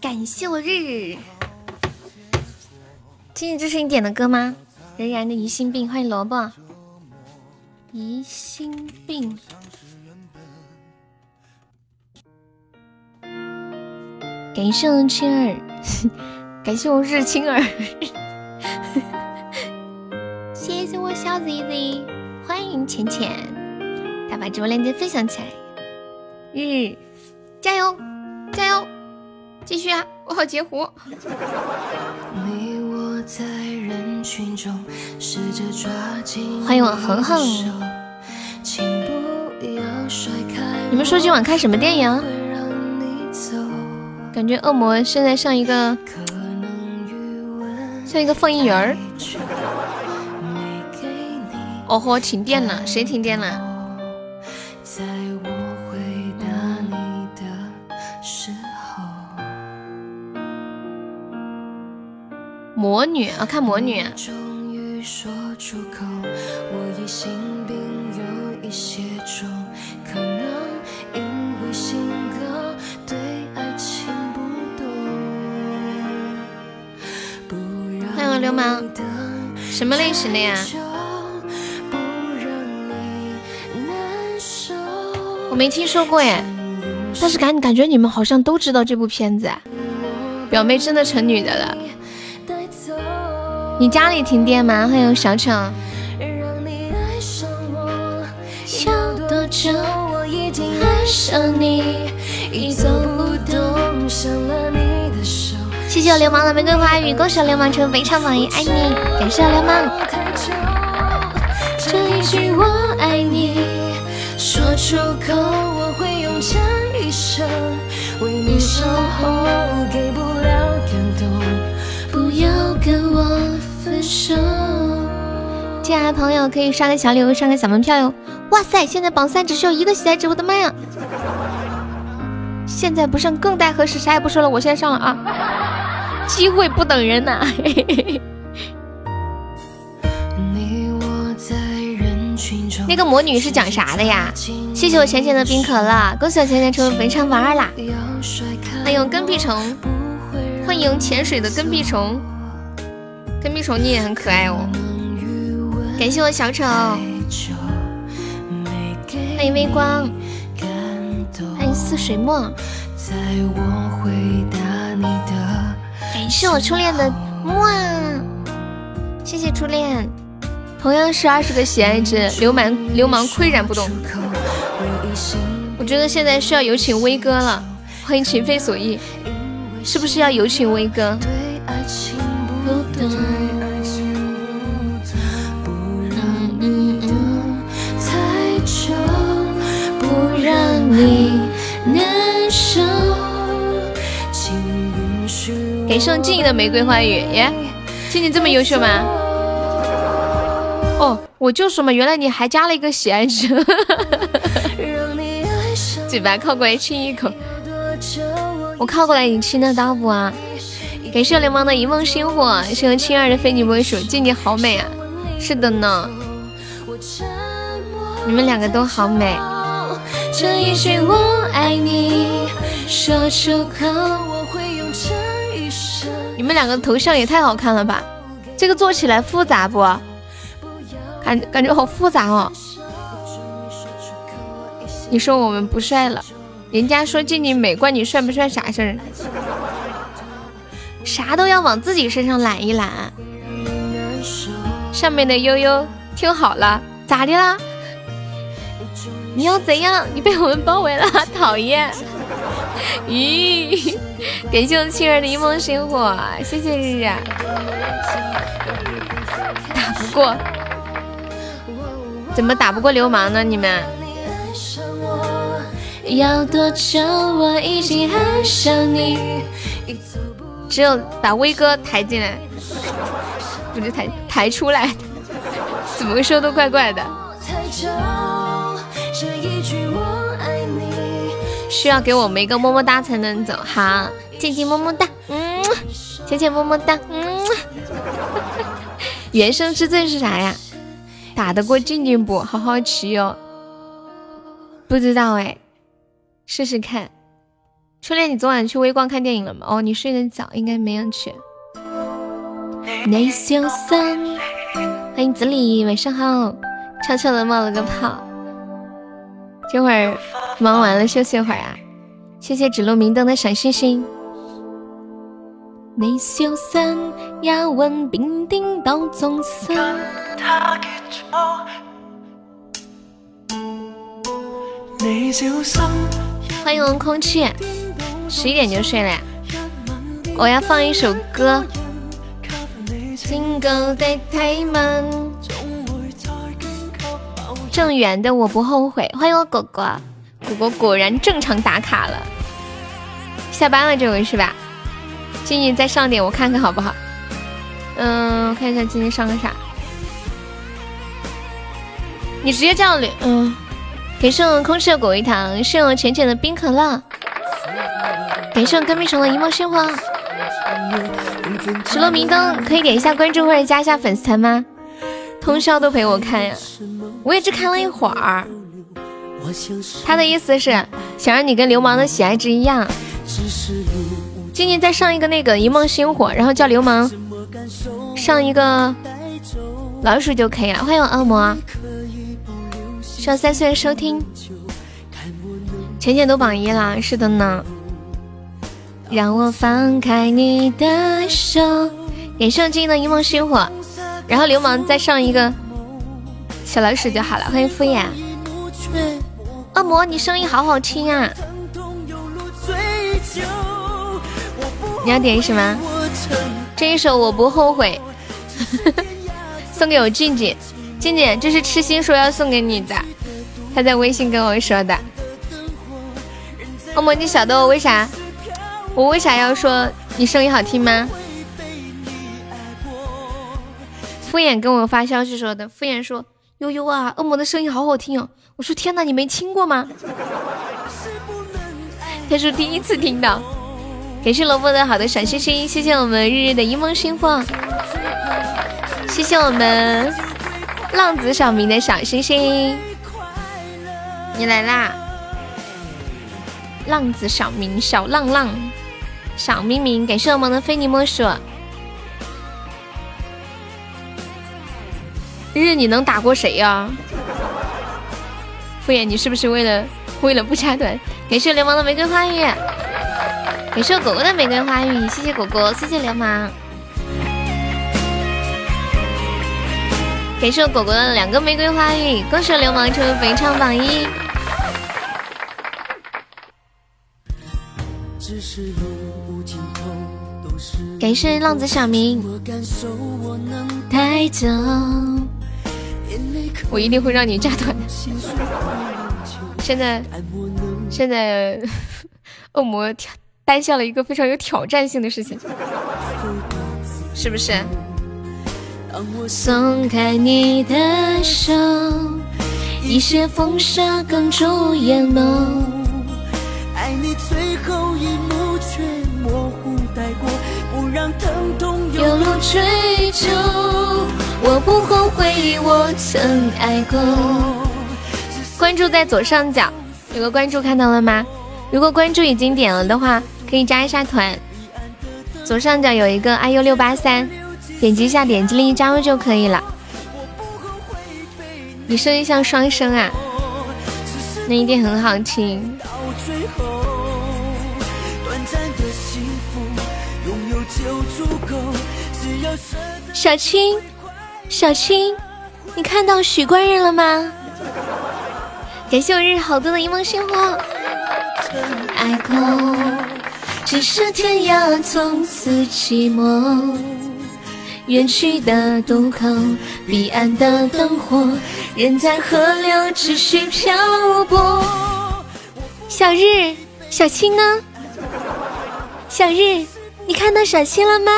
感谢我日日。静静，这是你点的歌吗？仍然的疑心病，欢迎萝卜。疑心病。感谢我青儿，感谢我日青儿。谢谢我小 Z Z，欢迎浅浅，大把直播链接分享起来。日，加油，加油，继续啊！我好截胡。欢迎我恒恒。你们说今晚看什么电影？感觉恶魔现在像一个像一个放映员儿。哦豁，停电了！谁停电了？魔女啊，看魔女。欢迎流氓，什么类型的呀？我没听说过耶，但是感感觉你们好像都知道这部片子。表妹真的成女的了。你家里停电吗？欢迎小丑。谢谢我流氓的玫瑰花语，恭喜流氓成为非常榜一，爱你，感谢我流氓。这一句我爱你，说出口我会用这一生为你守候，给不我。进来的朋友可以刷个小礼物，刷个小门票哟！哇塞，现在榜三只需要一个喜爱值，我的妈呀！现在不上更待何时？啥也不说了，我先上了啊！机会不等人呐！那个魔女是讲啥的呀？谢谢我浅浅的冰可乐，恭喜我浅浅成为本场榜二啦！欢迎跟屁虫，欢迎潜水的跟屁虫。跟屁虫你也很可爱哦，感谢我小丑，欢迎微光，欢迎似水墨，感谢我初恋的哇，谢谢初恋，同样是二十个喜爱值，流氓流氓岿然不动，我觉得现在需要有请威哥了，欢迎情非所意，是不是要有请威哥？感谢静怡的玫瑰花语耶，静静这么优秀吗？哦，我就说嘛，原来你还加了一个喜爱值，嘴巴靠过来亲一口，我靠过来你亲得到不啊？感谢流氓的一梦星火，谢谢亲爱的非你莫属，静静好美啊！是的呢，你们两个都好美。这一句我爱你，说出口我会用这一生。你们两个头像也太好看了吧！这个做起来复杂不？感感觉好复杂哦。你说我们不帅了，人家说静静美，关你帅不帅啥事儿？啥都要往自己身上揽一揽。上面的悠悠听好了，咋的啦？你要怎样？你被我们包围了，讨厌！咦，感谢我青儿的一梦星火，谢谢日日。打不过，怎么打不过流氓呢？你们？要多久？我已经爱上你。只有把威哥抬进来，不是抬抬出来，怎么说都怪怪的。需要给我们一个么么哒才能走，好，静静么么哒，嗯，浅浅么么哒，嗯。原生之罪是啥呀？打得过静静不？好好奇哟。不知道哎，试试看。初恋，你昨晚去微光看电影了吗？哦，你睡得早，应该没人去。内秀三，欢迎子里，晚上好。悄悄的冒了个泡，这会儿忙完了休息会儿啊。谢谢指路明灯的小星星。内秀三，要问兵丁到中山。欢迎空气。十一点就睡了呀！我要放一首歌。正源的我不后悔。欢迎我果果，果果果然正常打卡了。下班了这回是吧？静静再上点，我看看好不好？嗯，我看一下静静上个啥？你直接这样，嗯。给送空气的果味糖，送浅浅的冰可乐。感谢我跟屁虫的一梦星火，石路明灯可以点一下关注或者加一下粉丝团吗？通宵都陪我看呀，我也只看了一会儿。他的意思是想让你跟流氓的喜爱值一样。静静再上一个那个一梦星火，然后叫流氓上一个老鼠就可以了。欢迎我恶魔，上三岁收听，浅浅都榜一了，是的呢。让我放开你的手，点上静的一梦星火，然后流氓再上一个小老鼠就好了。欢迎敷衍，恶魔，你声音好好听啊！你要点什么？这一首我不后悔，送给我静静，静静，这是痴心说要送给你的，他在微信跟我说的。恶魔，你晓得我为啥？我为啥要说你声音好听吗？敷衍跟我发消息说的，敷衍说悠悠啊，恶魔的声音好好听哦。我说天哪，你没听过吗？他说第一次听到。感谢萝卜的好的小心心，谢谢我们日日的一梦星火，谢谢我们浪子小明的小星星，你来啦，浪子小明小浪浪。小明明，感谢我们的非你莫属。日，你能打过谁呀？敷衍，你是不是为了为了不加团？感谢流氓的玫瑰花语，感谢果果的玫瑰花语，谢谢果果，谢谢流氓，感谢果果的两个玫瑰花语，恭喜流氓成为本场榜一。感谢浪子小明，带走，我一定会让你炸团。现在，现在，恶魔挑担下了一个非常有挑战性的事情，是不是？松开你的手，一些风沙哽住眼眸，爱你最后一路追求，我不后悔我曾爱过。关注在左上角，有个关注看到了吗？如果关注已经点了的话，可以加一下团。左上角有一个 iu 六八三，点击一下，点击立即加入就可以了。你声音像双声啊，那一定很好听。小青，小青，你看到许官人了吗？感谢我日好多的一梦星火。爱过，只是天涯从此寂寞。远去的渡口，彼岸的灯火，人在河流只需漂泊。小日，小青呢？小日。你看到小青了吗？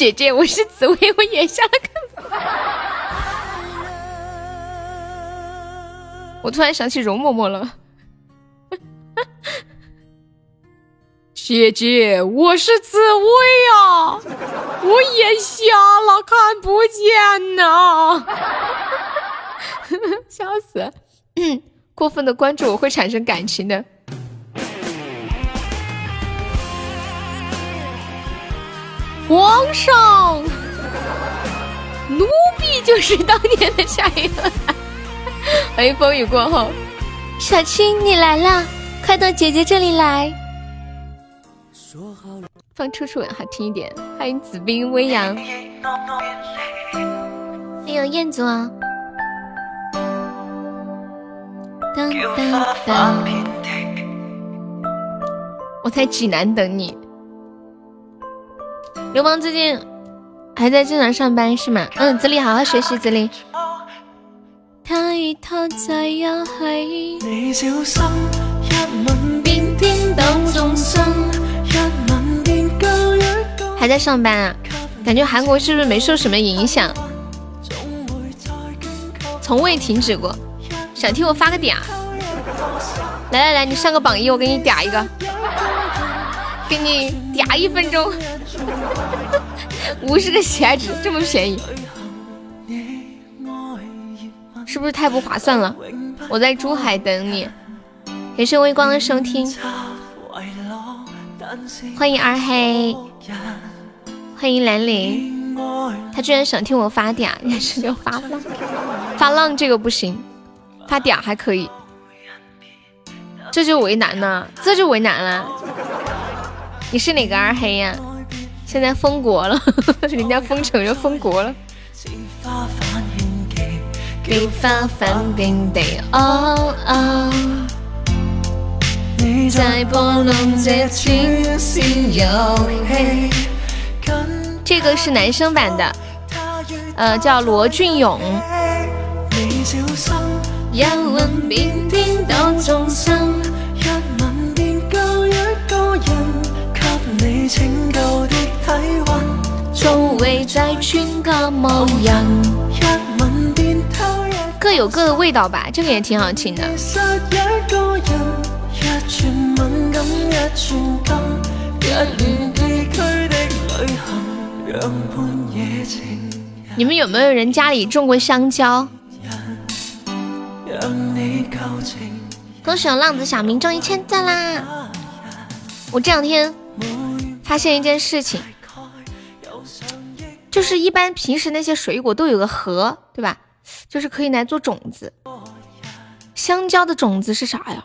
姐姐，我是紫薇，我眼瞎了。看 我突然想起容嬷嬷了。姐姐，我是紫薇呀。我眼瞎了，看不见呐！笑死！过分的关注我会产生感情的。皇上，奴婢就是当年的夏雨。欢迎风雨过后，小青你来了，快到姐姐这里来。说好放楚楚好听一点。欢迎紫冰微扬。欢迎彦祖啊。当当当！我在济南等你。流氓最近还在正常上班是吗？嗯，子里好好学习，子里。还在上班啊？感觉韩国是不是没受什么影响？从未停止过。想听我发个嗲？来来来，你上个榜一，我给你嗲一个，给你嗲一分钟，五十个喜爱值这么便宜，是不是太不划算了？我在珠海等你，感谢微光的收听，欢迎二黑，欢迎兰陵，他居然想听我发嗲，也是就发浪，发浪这个不行。发嗲还可以，这就为难了，这就为难了。你是哪个二黑呀？现在封国了，人家封城就封国了。这个是男生版的，呃，叫罗俊勇。一吻便颠倒众生，一吻便救一个人，给你拯救的体温，做回在村个某人，一吻便偷一各有各的味道吧，这个也挺好听的。你们有没有人家里种过香蕉？恭喜我浪子小明中一千赞啦！我这两天发现一件事情，就是一般平时那些水果都有个核，对吧？就是可以来做种子。香蕉的种子是啥呀？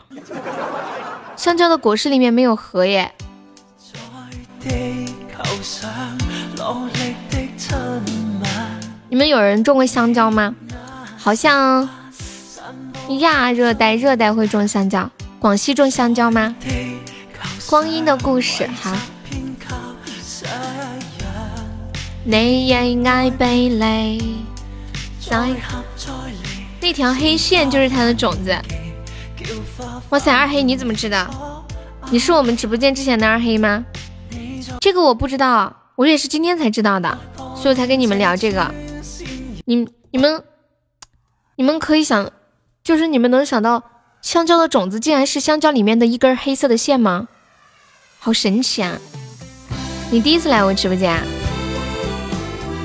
香蕉的果实里面没有核耶。你们有人种过香蕉吗？好像。亚热带、热带会种香蕉，广西种香蕉吗？光阴的故事，好。你也爱被泪，那条黑线就是它的种子。哇塞，二黑你怎么知道？你是我们直播间之前的二黑吗？这个我不知道，我也是今天才知道的，所以我才跟你们聊这个。你、你们、你们可以想。就是你们能想到香蕉的种子竟然是香蕉里面的一根黑色的线吗？好神奇啊！你第一次来我直播间，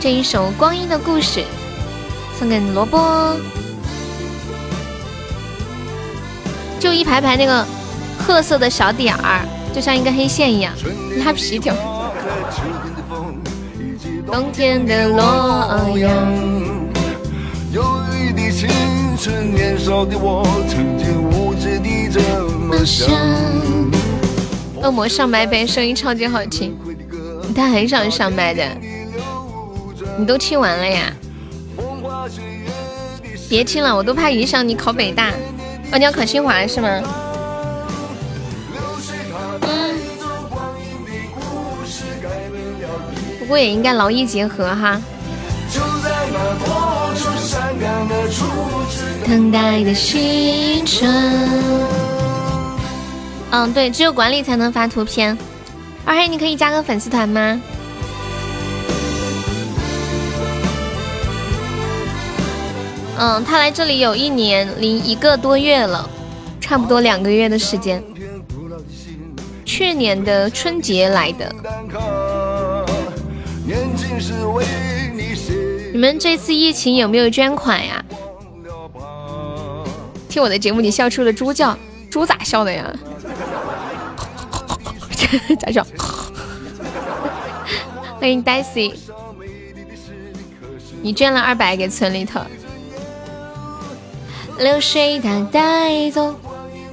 这一首《光阴的故事》送给萝卜，就一排排那个褐色的小点儿，就像一个黑线一样，拉皮条。冬天的洛阳。忧郁的青春年少的我曾经无知的这么想。恶魔上麦呗，声音超级好听。他很少上麦的，你都听完了呀？别听了，我都怕影响你考北大。哦，你要考清华是吗？嗯。不过也应该劳逸结合哈。等待的青春。嗯，对，只有管理才能发图片。二黑，你可以加个粉丝团吗？嗯，他来这里有一年零一个多月了，差不多两个月的时间。去年的春节来的。你们这次疫情有没有捐款呀？听我的节目，你笑出了猪叫，猪咋笑的呀？咋笑？欢迎 Daisy，你捐了二百给村里头。流水它带走。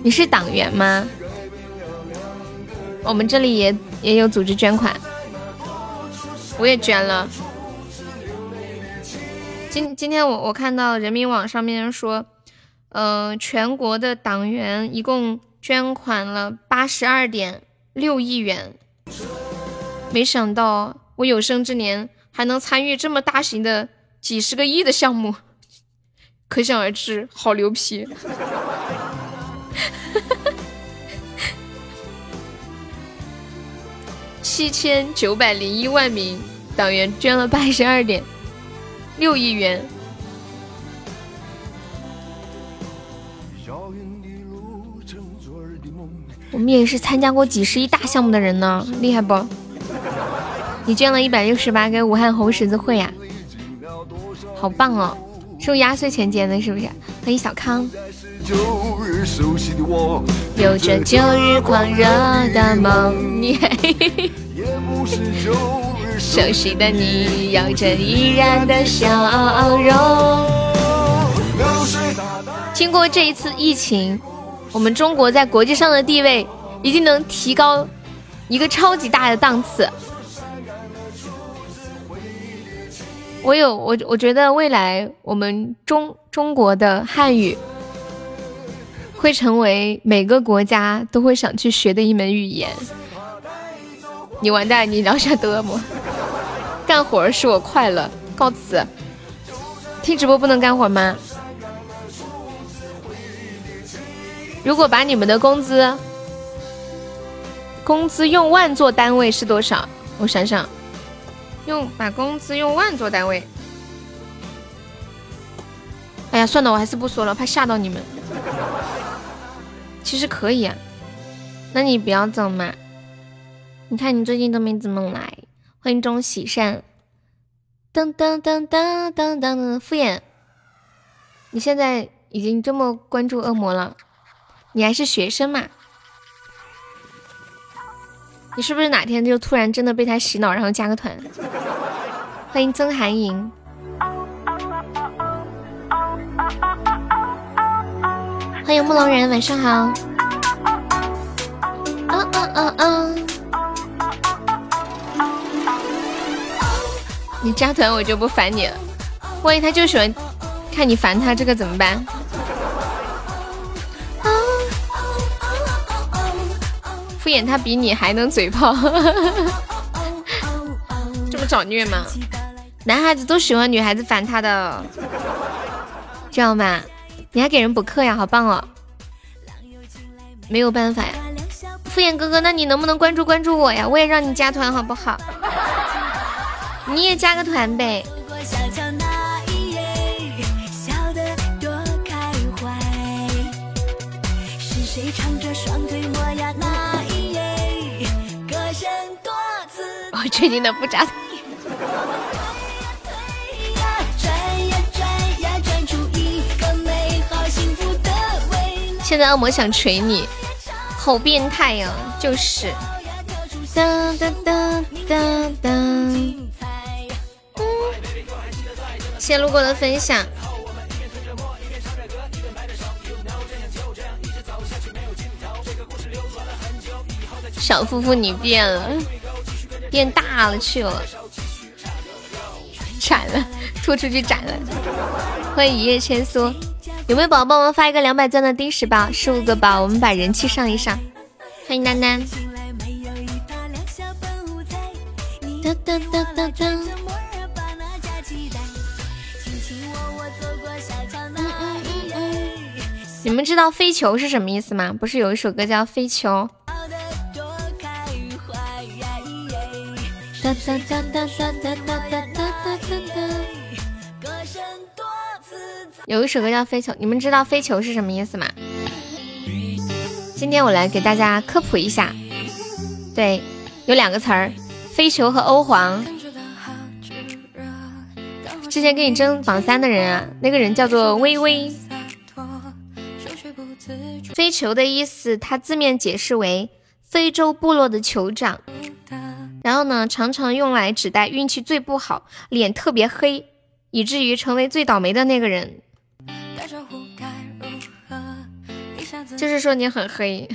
你是党员吗？我们这里也也有组织捐款，我也捐了。今今天我我看到人民网上面说，嗯，全国的党员一共捐款了八十二点六亿元。没想到我有生之年还能参与这么大型的几十个亿的项目，可想而知，好牛批！七千九百零一万名党员捐了八十二点六亿元。我们也是参加过几十亿大项目的人呢，厉害不？你捐了一百六十八给武汉红十字会呀，好棒哦！是用压岁钱捐的，是不是？欢迎小康。有着旧日狂热的梦，你熟悉的你，有着依然的笑容。经过这一次疫情，我们中国在国际上的地位已经能提高一个超级大的档次。我有我，我觉得未来我们中中国的汉语。会成为每个国家都会想去学的一门语言。你完蛋，你聊下德么？干活使我快乐，告辞。听直播不能干活吗？如果把你们的工资，工资用万做单位是多少？我想想，用把工资用万做单位。哎呀，算了，我还是不说了，怕吓到你们。其实可以啊，那你不要走嘛。你看你最近都没怎么来，欢迎钟喜善。噔噔噔噔噔噔，敷衍。你现在已经这么关注恶魔了，你还是学生嘛？你是不是哪天就突然真的被他洗脑，然后加个团？欢迎曾寒莹。欢迎木龙人，晚上好。嗯嗯嗯嗯。你加团我就不烦你了。万一他就喜欢看你烦他，这个怎么办？敷衍他比你还能嘴炮，这么找虐吗？男孩子都喜欢女孩子烦他的，知道吗？你还给人补课呀，好棒哦！没有办法呀，敷衍哥哥，那你能不能关注关注我呀？我也让你加团好不好？你也加个团呗。确定的不加。现在恶魔想锤你，好变态呀！就是。哒哒哒哒哒。谢谢路过的分享。小夫妇你变了，变大了去了，斩了，吐出去斩了。欢迎一叶千苏。有没有宝宝帮忙发一个两百钻的丁十包？十五个宝，我们把人气上一上。欢迎丹丹。哒哒哒哒哒。你们知道飞球是什么意思吗？不是有一首歌叫《飞球》？哒哒哒哒哒哒哒哒哒哒哒。有一首歌叫《飞球》，你们知道“飞球”是什么意思吗？今天我来给大家科普一下。对，有两个词儿，飞球和欧皇。之前跟你争榜三的人啊，那个人叫做微微。飞球的意思，它字面解释为非洲部落的酋长，然后呢，常常用来指代运气最不好、脸特别黑，以至于成为最倒霉的那个人。就是说你很黑。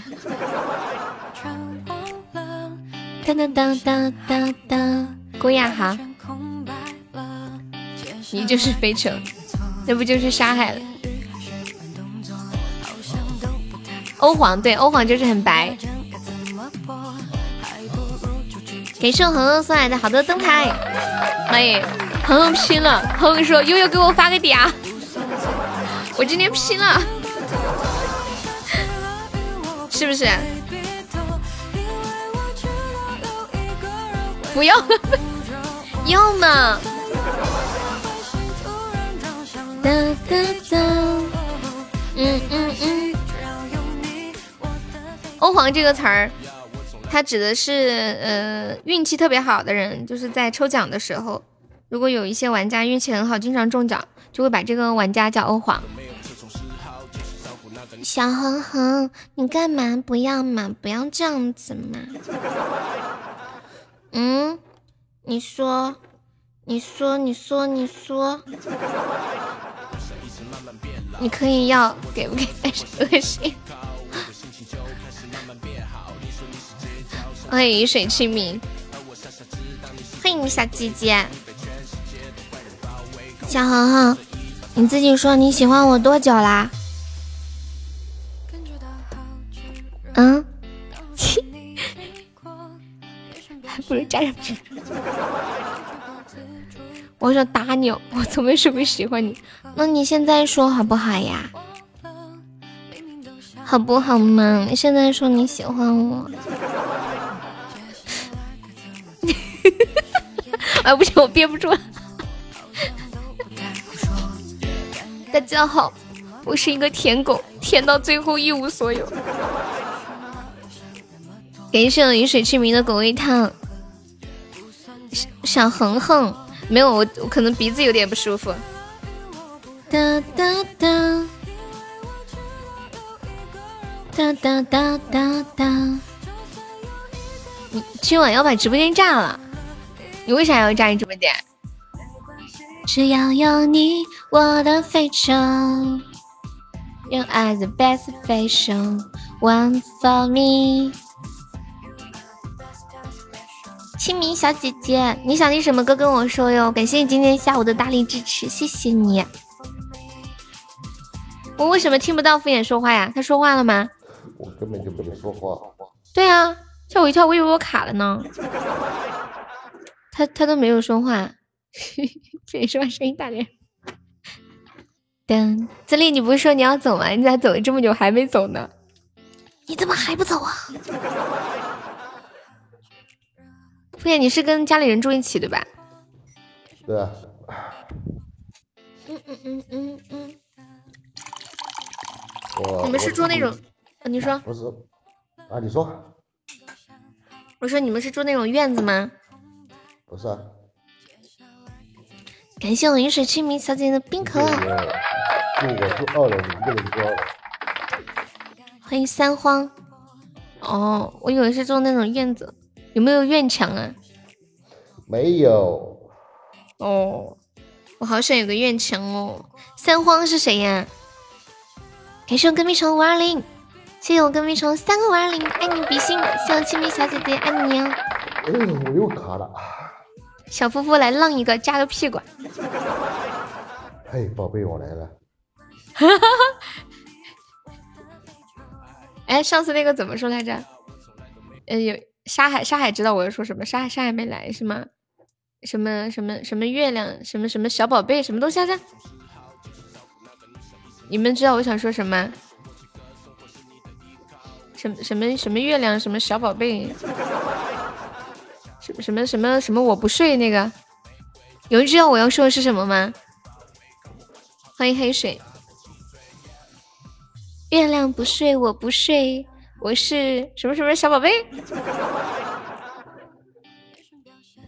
当当当当当当，郭亚航，你就是飞车，那不就是沙海了？欧皇对，欧皇就是很白。感谢我恒恒送来的好多灯牌，哎，恒恒拼了！恒恒说悠悠给我发个嗲，我今天拼了，是不是？不要，要嘛。嗯嗯嗯。欧皇这个词儿，他指的是呃运气特别好的人，就是在抽奖的时候，如果有一些玩家运气很好，经常中奖，就会把这个玩家叫欧皇。小恒恒，你干嘛不要嘛？不要这样子嘛。嗯，你说，你说，你说，你说，你可以要，给不给？恶心。欢迎雨水清明，欢迎小姐姐，小恒恒，你自己说你喜欢我多久啦？嗯？还 不如加上去。我想打你，我从没说过喜欢你。那你现在说好不好呀？好不好嘛？你现在说你喜欢我。哎，不行，我憋不住了。大家好，我是一个舔狗，舔到最后一无所有。感谢我雨水清明的狗味汤。小恒恒，没有我，我可能鼻子有点不舒服。哒哒哒，哒哒哒哒哒。你今晚要把直播间炸了？你为啥要炸你直播间？只要有你，我的飞球。You are the best fashion one for me。清明小姐姐，你想听什么歌跟我说哟？感谢你今天下午的大力支持，谢谢你。我为什么听不到敷衍说话呀？他说话了吗？我根本就不能说话。对啊，吓我一跳，我以为我卡了呢。他他都没有说话，敷衍说话声音大点。等自立，你不是说你要走吗？你咋走了这么久还没走呢？你怎么还不走啊？敷衍，你是跟家里人住一起对吧？对啊。嗯嗯嗯嗯嗯。我你们是住那种？你说。不是。啊，你说。我说你们是住那种院子吗？不是。啊。感谢我云水清明小姐姐的冰可乐。住我住二楼，你一个人住二楼。欢迎三荒。哦，我以为是住那种院子。有没有院墙啊？没有。哦，我好想有个院墙哦。三荒是谁呀？感谢我跟屁虫五二零，谢谢我跟屁虫三个五二零，爱你比心。谢谢清明小姐姐，爱你哦。嗯，我又卡了。小夫妇来浪一个，加个屁管。嘿，宝贝，我来了。哈哈哈！哎，上次那个怎么说来着？呃，有。沙海，沙海知道我要说什么。沙海，沙海没来是吗？什么什么什么月亮，什么什么小宝贝，什么东西来着？你们知道我想说什么？什么什么什么月亮，什么小宝贝？什么什么什么什么我不睡那个？有人知道我要说的是什么吗？欢迎黑水。月亮不睡，我不睡。我是什么什么小宝贝？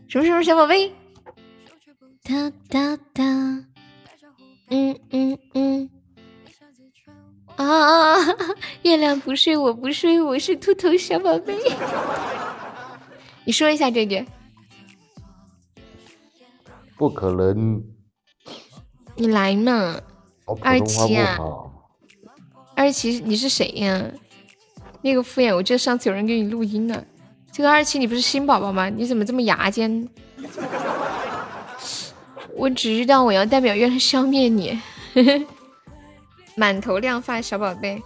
什么什么小宝贝？哒哒哒，嗯嗯嗯，啊！月亮不睡，我不睡，我是秃头小宝贝。你说一下这句。不可能。你来嘛，二七啊！二七，你是谁呀？那个敷衍，我记得上次有人给你录音了。这个二七，你不是新宝宝吗？你怎么这么牙尖？我只知道我要代表月亮消灭你，满头亮发小宝贝，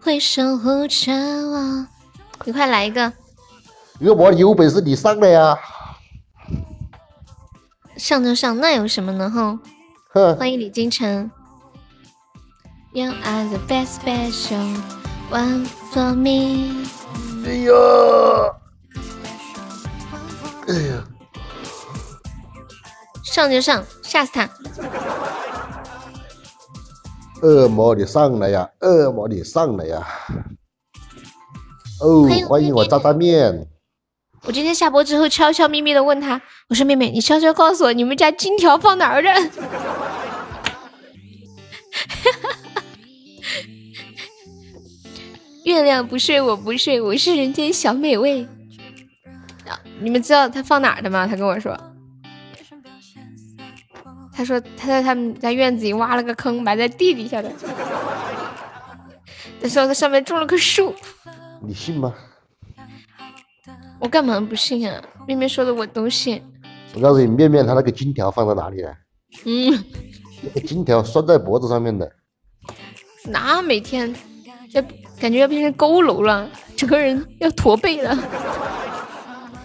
会守护着我。你快来一个！有我有本事你上来呀！上就上，那有什么呢？哈，欢迎李金城。You are the best special one for me。哎呀！哎呀！上就上，吓死他！恶魔你上来呀！恶魔你上来呀！哦，欢迎我炸炸面。我今天下播之后，悄悄咪咪的问他：“我说妹妹，你悄悄告诉我，你们家金条放哪儿了？” 月亮不睡，我不睡，我是人间小美味。啊你们知道他放哪儿的吗？他跟我说。他说他在他们家院子里挖了个坑，埋在地底下的。他说他上面种了棵树。你信吗？我干嘛不信啊？面面说的我都信。我告诉你，面面他那个金条放在哪里了？嗯，那个金条拴在脖子上面的。那每天要感觉要变成佝偻了，整个人要驼背了。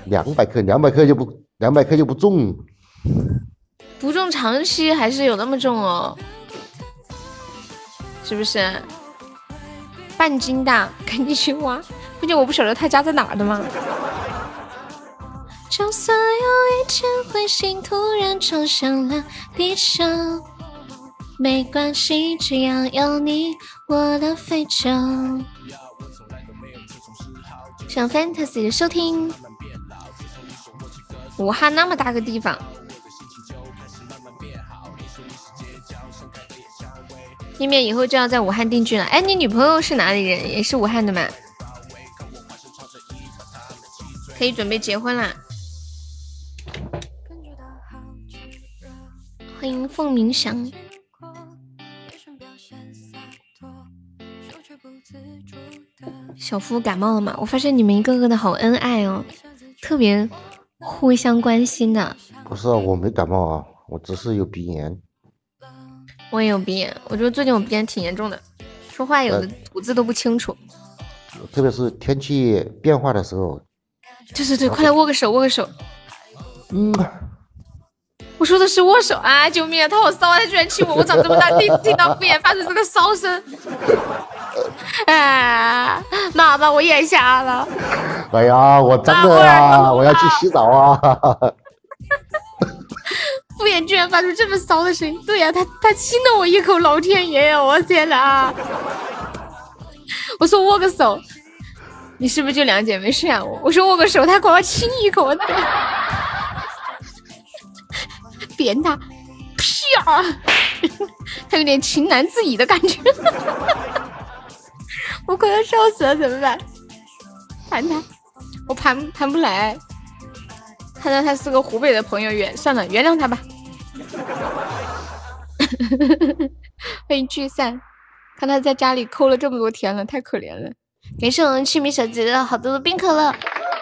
两百克，两百克就不两百克就不重。不重长期还是有那么重哦，是不是？半斤大，赶紧去挖。关键我不晓得他家在哪儿的吗？就算有一天彗星突然撞向了地球，没关系，只要有你，我的非洲。想 fantasy 的收听，武汉那么大个地方。面面以后就要在武汉定居了。哎，你女朋友是哪里人？也是武汉的吗？可以准备结婚啦！凤鸣翔。小夫感冒了吗？我发现你们一个个的好恩爱哦，特别互相关心的。不是啊，我没感冒啊，我只是有鼻炎。我也有鼻炎，我觉得最近我鼻炎挺严重的，说话有的吐字都不清楚。特别是天气变化的时候。对对对，快来握个手，握个手。嗯。我说的是握手啊！救命啊！他好骚啊！他居然亲我！我长这么大第一次听到敷衍发出这个骚声。哎，妈妈，我眼瞎了。哎呀，我真的啊，我要去洗澡啊。敷衍居然发出这么骚的声音，对呀，他他亲了我一口，老天爷呀，我天哪！我说握个手，你是不是就两姐妹是啊？我我说握个手，他给我亲一口，扁他，啪！他有点情难自已的感觉，我快要笑死了，怎么办？盘他，我盘盘不来。看到他是个湖北的朋友，原算了，原谅他吧。欢迎聚散，看他在家里抠了这么多天了，太可怜了。感谢我们清明小姐姐的好多的冰可乐，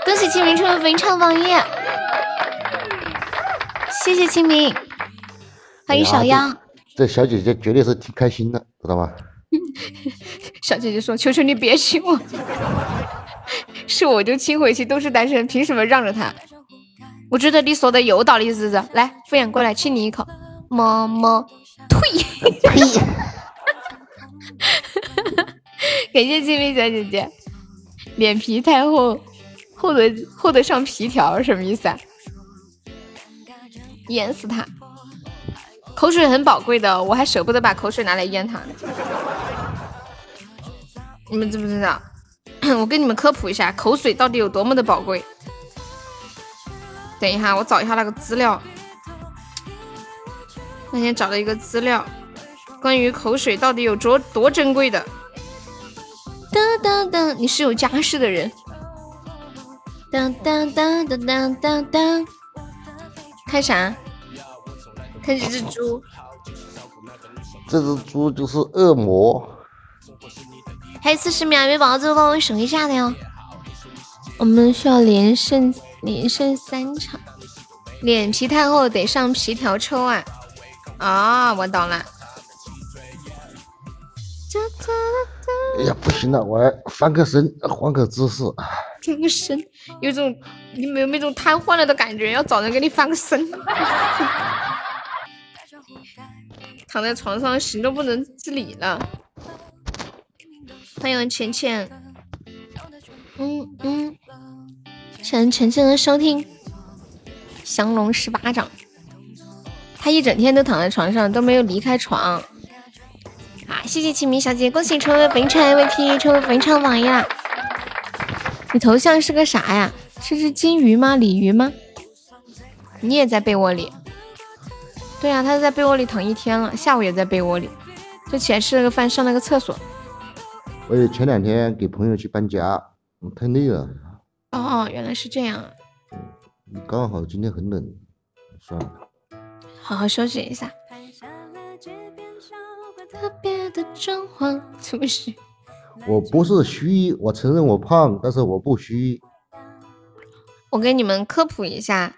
恭喜清明成为文昌王爷。谢谢清明，欢迎小妖。这小姐姐绝对是挺开心的，知道吗？小姐姐说：“求求你别亲我，是我就亲回去，都是单身，凭什么让着他？”我觉得你说的有道理，是不是？来，敷衍过来亲你一口，么么退。感谢清明小姐姐，脸皮太厚，厚得厚得上皮条，什么意思啊？淹死他！口水很宝贵的，我还舍不得把口水拿来淹他呢。你们知不知道？我跟你们科普一下，口水到底有多么的宝贵。等一下，我找一下那个资料。那天找了一个资料，关于口水到底有多多珍贵的。噔噔噔，你是有家室的人。噔噔噔噔噔噔噔，看啥？看这只猪。这只猪就是恶魔。还有四十秒，没宝最后帮我守一下的哟。我们需要连胜连胜三场，脸皮太厚得上皮条抽啊！啊，我懂了。哎呀，不行了，我要翻个身，换个姿势。翻个身，有种你没有那种瘫痪了的感觉，要找人给你翻个身。躺在床上，行动不能自理了。欢迎浅浅，嗯嗯，欢迎浅浅的收听。降龙十八掌，他一整天都躺在床上，都没有离开床。啊，谢谢清明小姐，恭喜成为本场 MVP，成为本场榜一啦！你头像是个啥呀？是只金鱼吗？鲤鱼吗？你也在被窝里？对呀，他在被窝里躺一天了，下午也在被窝里，就起来吃了个饭，上了个厕所。我也前两天给朋友去搬家，太累了。哦，原来是这样。嗯，刚好今天很冷，算了。好好休息一下。特别的装潢，是不是？我不是虚，我承认我胖，但是我不虚。我给你们科普一下，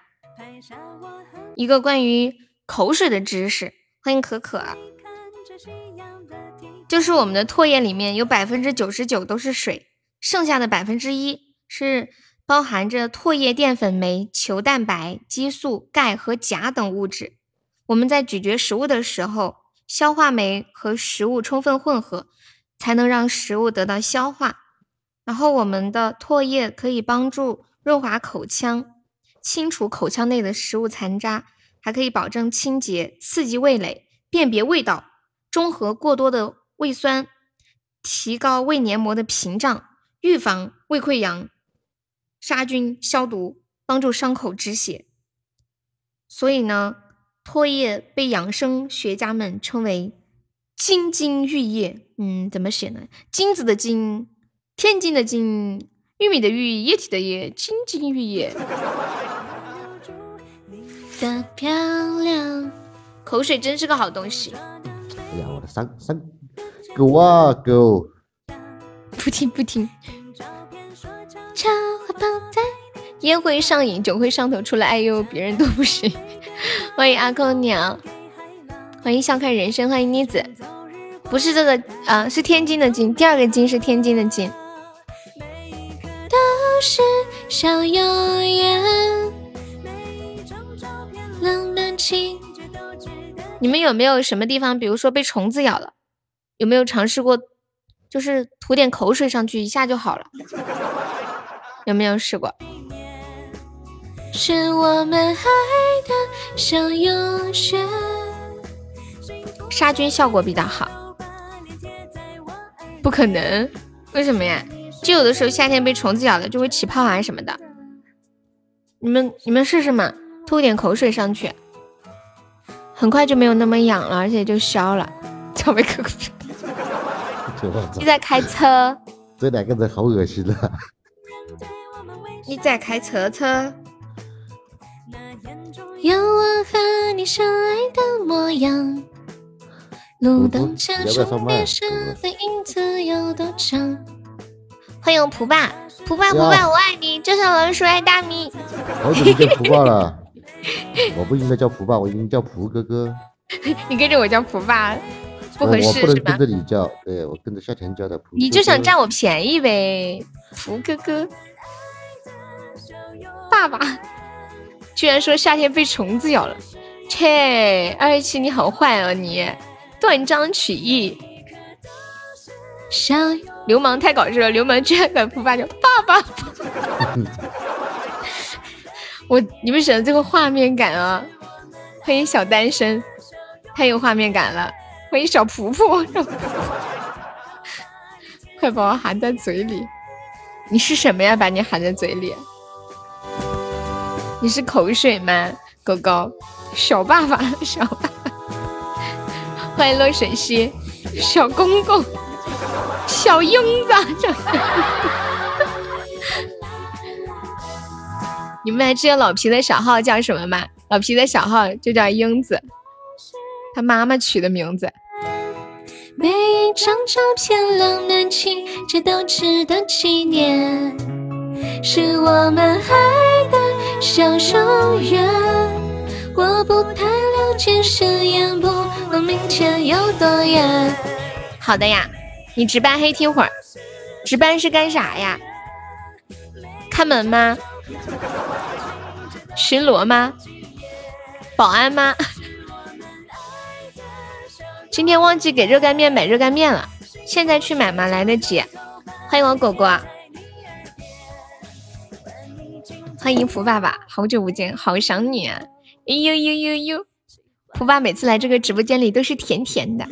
一个关于口水的知识。欢迎可可，就是我们的唾液里面有百分之九十九都是水，剩下的百分之一是包含着唾液淀粉酶、球蛋白、激素、钙和钾等物质。我们在咀嚼食物的时候。消化酶和食物充分混合，才能让食物得到消化。然后，我们的唾液可以帮助润滑口腔，清除口腔内的食物残渣，还可以保证清洁、刺激味蕾、辨别味道、中和过多的胃酸、提高胃黏膜的屏障、预防胃溃疡、杀菌消毒、帮助伤口止血。所以呢。唾液被养生学家们称为金金玉液，嗯，怎么写呢？金子的金，天津的津，玉米的玉，液体的液，金金玉液。的漂亮，口水真是个好东西。哎呀，我的三三狗啊狗！不听不听。烟会上瘾，酒会上头，除了爱优，别人都不行。欢迎阿空鸟，欢迎笑看人生，欢迎妮子，不是这个啊，是天津的津，第二个津是天津的津。都是小谣言，冷暖情。你们有没有什么地方，比如说被虫子咬了，有没有尝试过，就是涂点口水上去，一下就好了？有没有试过？是我们爱的小游学，杀菌效果比较好。不可能，为什么呀？就有的时候夏天被虫子咬了就会起泡啊什么的。你们你们试试嘛，吐点口水上去，很快就没有那么痒了，而且就消了。草莓可可，你在开车？这两个人好恶心啊！你在开车车？有我和你相爱的模样，路灯下窗边上的影子有多长？欢迎蒲爸，蒲爸蒲爸我爱你，就像老鼠爱大米。好久没见蒲爸了，我不应该叫蒲爸，我应该叫蒲哥哥。你跟着我叫蒲爸，不合适是吧？我不能跟着你叫，对我跟着夏天叫的蒲。你就想占我便宜呗，蒲哥哥，爸爸。居然说夏天被虫子咬了，切！二十七你好坏哦你，断章取义，小流氓太搞笑了，流氓居然敢不爸叫爸爸，我你们选的这个画面感啊！欢迎小单身，太有画面感了！欢迎小婆婆，快把我含在嘴里！你是什么呀？把你含在嘴里？你是口水吗？狗狗，小爸爸，小爸爸，欢迎落水溪，小公公，小英子，这 你们还记得老皮的小号叫什么吗？老皮的小号就叫英子，他妈妈取的名字。每一张照片浪漫情，这都值得纪念，是我们爱的小手缘。我不太了解，誓言不问明天有多远。好的呀，你值班黑听会儿，值班是干啥呀？看门吗？巡逻吗？保安吗？今天忘记给热干面买热干面了，现在去买吗？来得及。欢迎我果果，欢迎福爸爸，好久不见，好想你啊！哎呦呦呦呦，蒲爸每次来这个直播间里都是甜甜的。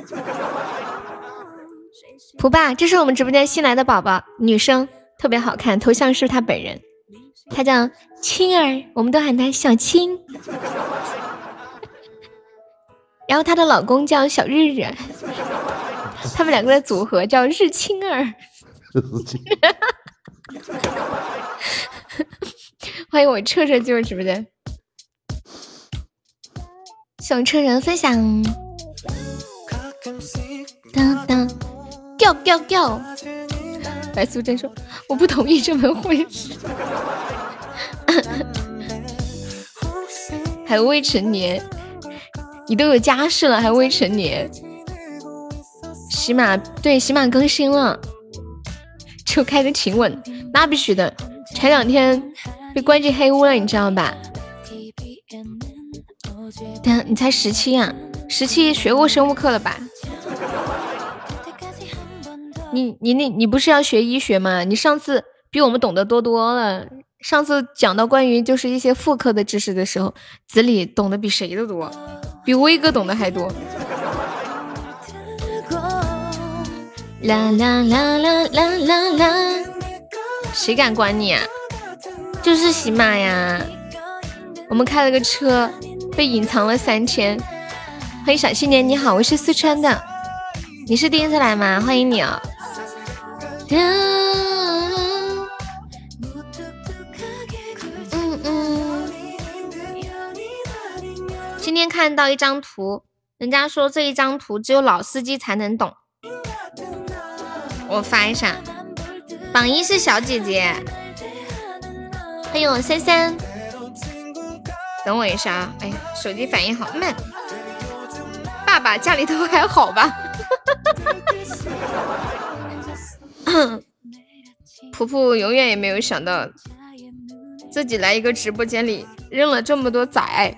蒲爸，这是我们直播间新来的宝宝，女生，特别好看，头像是她本人，她叫青儿，我们都喊她小青。然后她的老公叫小日日，他们两个的组合叫日青儿。欢迎我彻彻进入直播间，小车人分享。当当，掉掉掉！白素贞说：“我不同意这门婚事。”还未成年。你都有家室了，还未成年？喜马对喜马更新了，就开的晴吻，那必须的。前两天被关进黑屋了，你知道吧？等你才十七啊？十七学过生物课了吧？你你你你不是要学医学吗？你上次比我们懂得多多了。上次讲到关于就是一些妇科的知识的时候，子里懂得比谁都多。比威哥懂得还多。啦啦啦啦啦啦啦！谁敢管你啊？就是喜马呀！我们开了个车，被隐藏了三千。欢迎小青年，你好，我是四川的，你是第一次来吗？欢迎你啊！今天看到一张图，人家说这一张图只有老司机才能懂。我发一下，榜一是小姐姐，还有三三。等我一下啊！哎呀，手机反应好慢。爸爸家里头还好吧？普普永远也没有想到，自己来一个直播间里扔了这么多崽。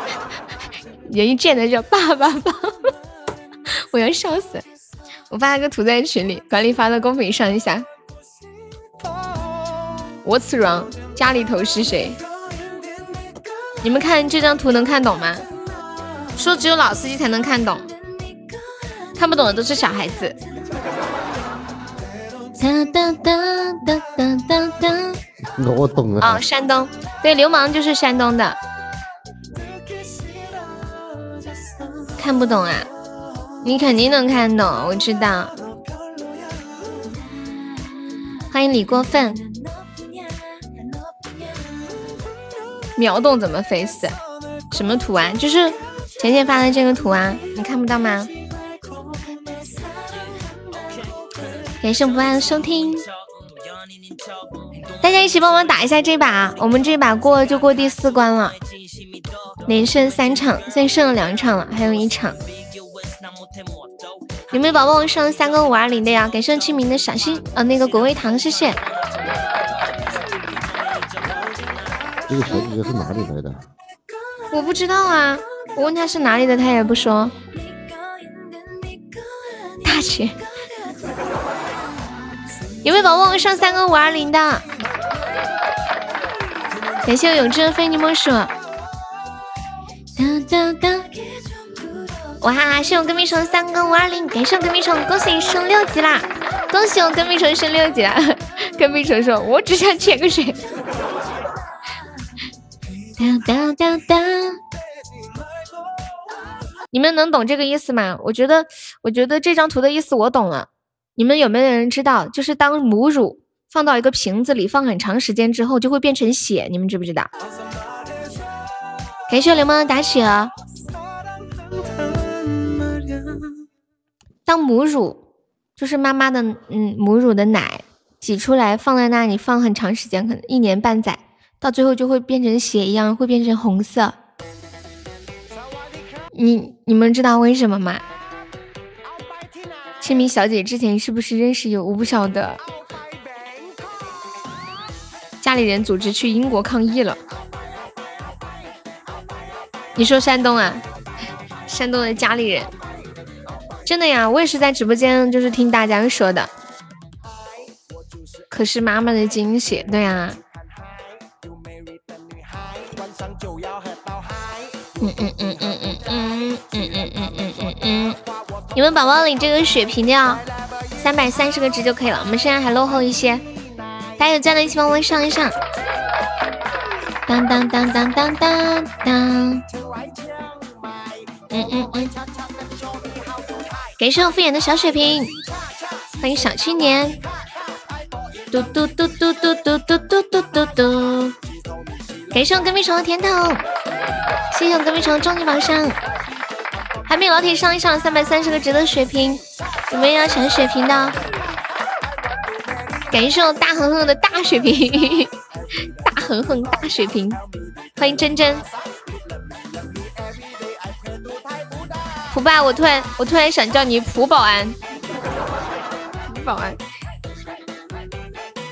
人一见他叫爸爸爸，我要笑死！我发了个图在群里，管理发到公屏上一下。What's wrong？家里头是谁？你们看这张图能看懂吗？说只有老司机才能看懂，看不懂的都是小孩子。哒哒哒哒哒哒哒。我懂了。啊，山东，对，流氓就是山东的。看不懂啊？你肯定能看懂，我知道。欢迎李过分。秒懂怎么飞死什么图啊？就是浅浅发的这个图啊，你看不到吗？感谢不安收听，大家一起帮忙打一下这把，我们这把过就过第四关了。连胜三场，现在剩了两场了，还有一场。有没有宝宝上三个五二零的呀？感谢清明的小心，呃，那个果味糖，谢谢。这个小姐姐是哪里来的？我不知道啊，我问他是哪里的，他也不说。大姐，有没有宝宝上三个五二零的？感谢我永志非你莫属。哇，谢我跟屁虫三个五二零，感谢我跟屁虫，恭喜你升六级啦！恭喜我跟屁虫升六级啦！跟屁虫说，我只想潜个水。哒哒哒哒。你们能懂这个意思吗？我觉得，我觉得这张图的意思我懂了。你们有没有人知道？就是当母乳放到一个瓶子里放很长时间之后，就会变成血。你们知不知道？感谢流氓的打雪。当母乳就是妈妈的嗯母乳的奶挤出来放在那里放很长时间，可能一年半载，到最后就会变成血一样，会变成红色。你你们知道为什么吗？清明小姐之前是不是认识有？我不晓得。家里人组织去英国抗议了。你说山东啊？山东的家里人，真的呀？我也是在直播间就是听大家说的。可是妈妈的惊喜，对呀。嗯嗯嗯嗯嗯嗯嗯嗯嗯嗯嗯。你们宝宝领这个血瓶的，三百三十个值就可以了。我们现在还落后一些，大家有钻的一起帮我上一上。当当当当当当当。嗯嗯嗯。感谢我敷衍的小血瓶，欢迎小青年。嘟嘟嘟嘟嘟嘟嘟嘟嘟嘟嘟。感谢我隔壁虫的甜筒。谢谢我隔壁虫终极榜上，还没有老铁上一上三百三十个值的血瓶，有没有要抢血瓶的？感谢我大恒恒的大血瓶，大恒恒大血瓶，欢迎真真。普爸，我突然我突然想叫你普保安，普保安。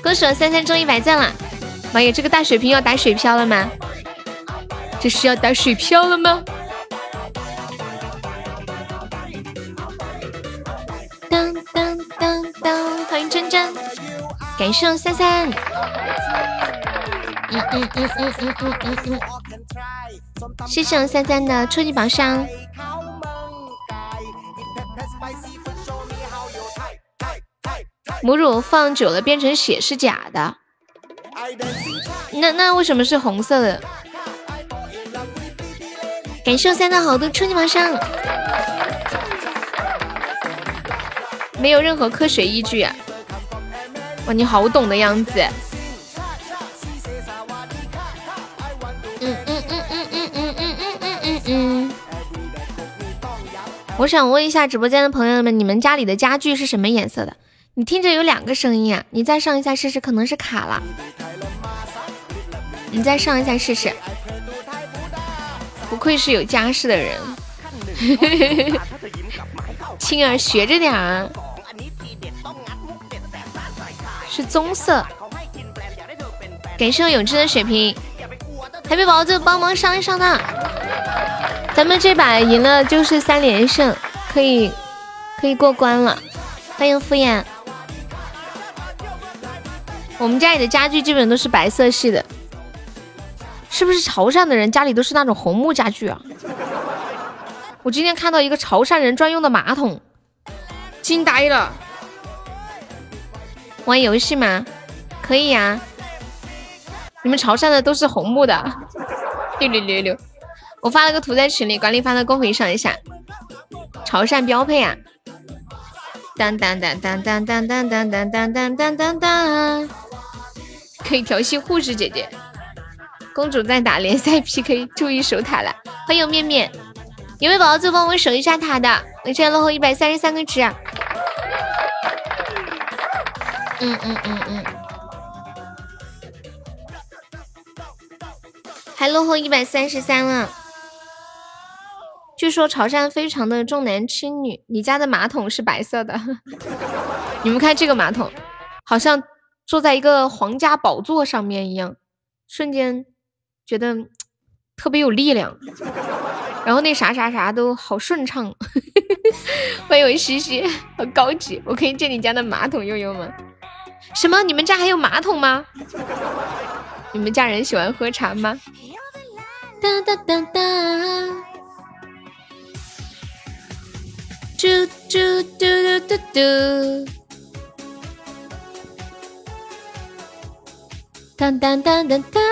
恭喜我三三中一百赞了，妈呀，这个大水瓶要打水漂了吗？这是要打水漂了吗？当当当当，欢迎真真，感谢我三三。嗯嗯嗯嗯嗯嗯嗯嗯，谢谢三三的初级宝箱。母乳放久了变成血是假的，那那为什么是红色的？感谢三的好多初级宝箱，没有任何科学依据。哇，你好懂的样子。嗯嗯嗯嗯嗯嗯嗯嗯嗯嗯。我想问一下直播间的朋友们，你们家里的家具是什么颜色的？你听着有两个声音啊，你再上一下试试，可能是卡了。你再上一下试试。不愧是有家室的人，青儿学着点儿，是棕色。感谢永志的血瓶，海绵宝宝就帮忙上一上呢。咱们这把赢了就是三连胜，可以可以过关了。欢迎敷衍。我们家里的家具基本都是白色系的。是不是潮汕的人家里都是那种红木家具啊？我今天看到一个潮汕人专用的马桶，惊呆了。玩游戏吗？可以呀。你们潮汕的都是红木的。六六六六，我发了个图在群里，管理发到公屏上一下。潮汕标配啊！当当当当当当当当当当当当当，可以调戏护士姐姐。公主在打联赛 PK，注意守塔了。欢迎面面，有没有宝宝就帮我守一下塔的？我现在落后一百三十三个值。嗯嗯嗯嗯，还落后一百三十三了。据说潮汕非常的重男轻女，你家的马桶是白色的。你们看这个马桶，好像坐在一个皇家宝座上面一样，瞬间。觉得特别有力量，然后那啥啥啥都好顺畅。欢迎我西西，好高级，我可以借你家的马桶用用吗？什么？你们家还有马桶吗？你们家人喜欢喝茶吗？哒哒哒哒，嘟嘟嘟嘟嘟嘟，当当当当当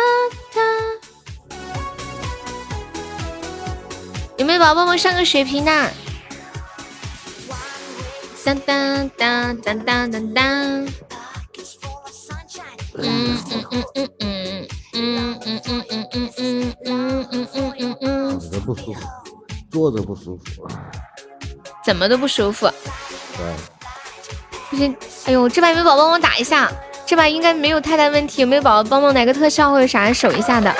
当。有没有宝宝帮我上个血瓶的？当当当当当当当。嗯嗯嗯嗯嗯嗯嗯嗯嗯嗯嗯嗯嗯嗯嗯。躺着不舒服，坐着不舒服，怎么都不舒服。对。不行，哎呦，这把有没有宝宝帮我打一下？这把应该没有太大问题。有没有宝宝帮忙来个特效或者啥守一下的？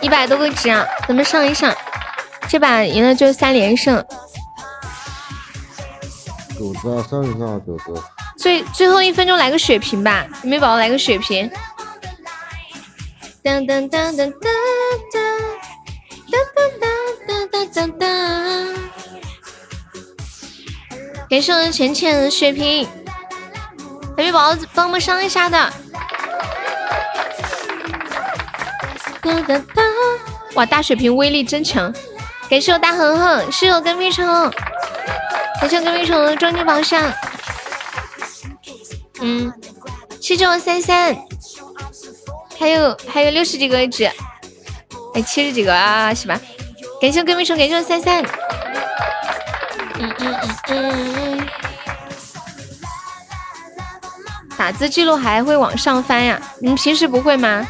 一百多个值啊，咱们上一上。这把赢了就是三连胜。狗子上一上，狗子。最最后一分钟来个血瓶吧，有没有宝宝来个血瓶？当当当当当当当当当当当！感谢我浅浅的血瓶，有没有宝宝帮忙上一下的？当当当！哇，大血瓶威力真强！感谢我大恒恒，室友跟屁虫，感谢我跟屁虫的终极宝箱。嗯，谢谢我三三，还有还有六十几个位置，哎，七十几个啊，是吧？感谢我跟屁虫，感谢我三三。嗯嗯嗯嗯。打字记录还会往上翻呀？你们平时不会吗？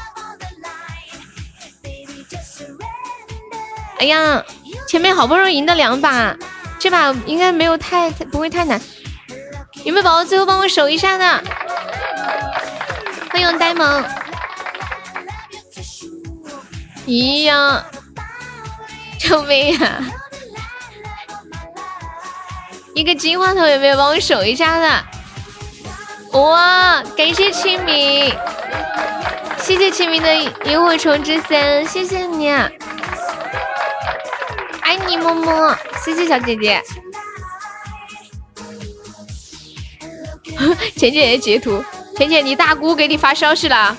哎呀，前面好不容易赢的两把，这把应该没有太不会太难。有没有宝宝最后帮我守一下的？欢迎呆萌。咦呀！救命呀！一个金话筒有没有帮我守一下的？哇！感谢清明，谢谢清明的萤火虫之森，谢谢你，爱你么么，谢谢小姐姐。浅浅也截图，浅浅你大姑给你发消息了，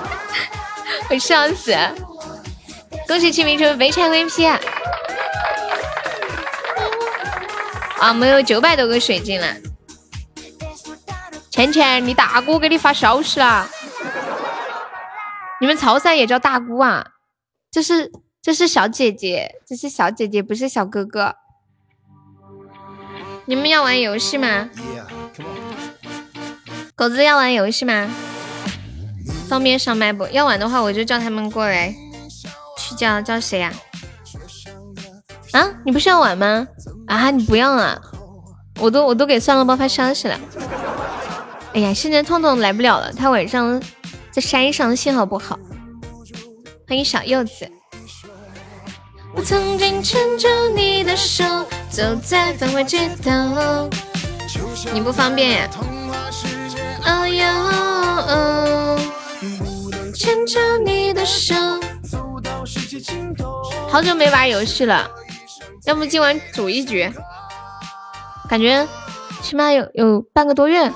我笑死！恭喜清明成为肥差 VP 啊！啊，我们有九百多个水晶了。浅浅，你大姑给你发消息了？你们潮汕也叫大姑啊？这是这是小姐姐，这是小姐姐，不是小哥哥。你们要玩游戏吗？狗子要玩游戏吗？方便上麦不？要玩的话，我就叫他们过来。去叫叫谁呀？啊，你不是要玩吗？啊，你不要啊！我都我都给算了包发消息了。哎呀，现在痛痛来不了了，他晚上在山上，信号不好。欢迎小柚子。我曾经牵着你的手，走在繁华街头。你不方便呀？哦哟，牵着你的手。好久没玩游戏了，要不今晚组一局？感觉起码有有半个多月，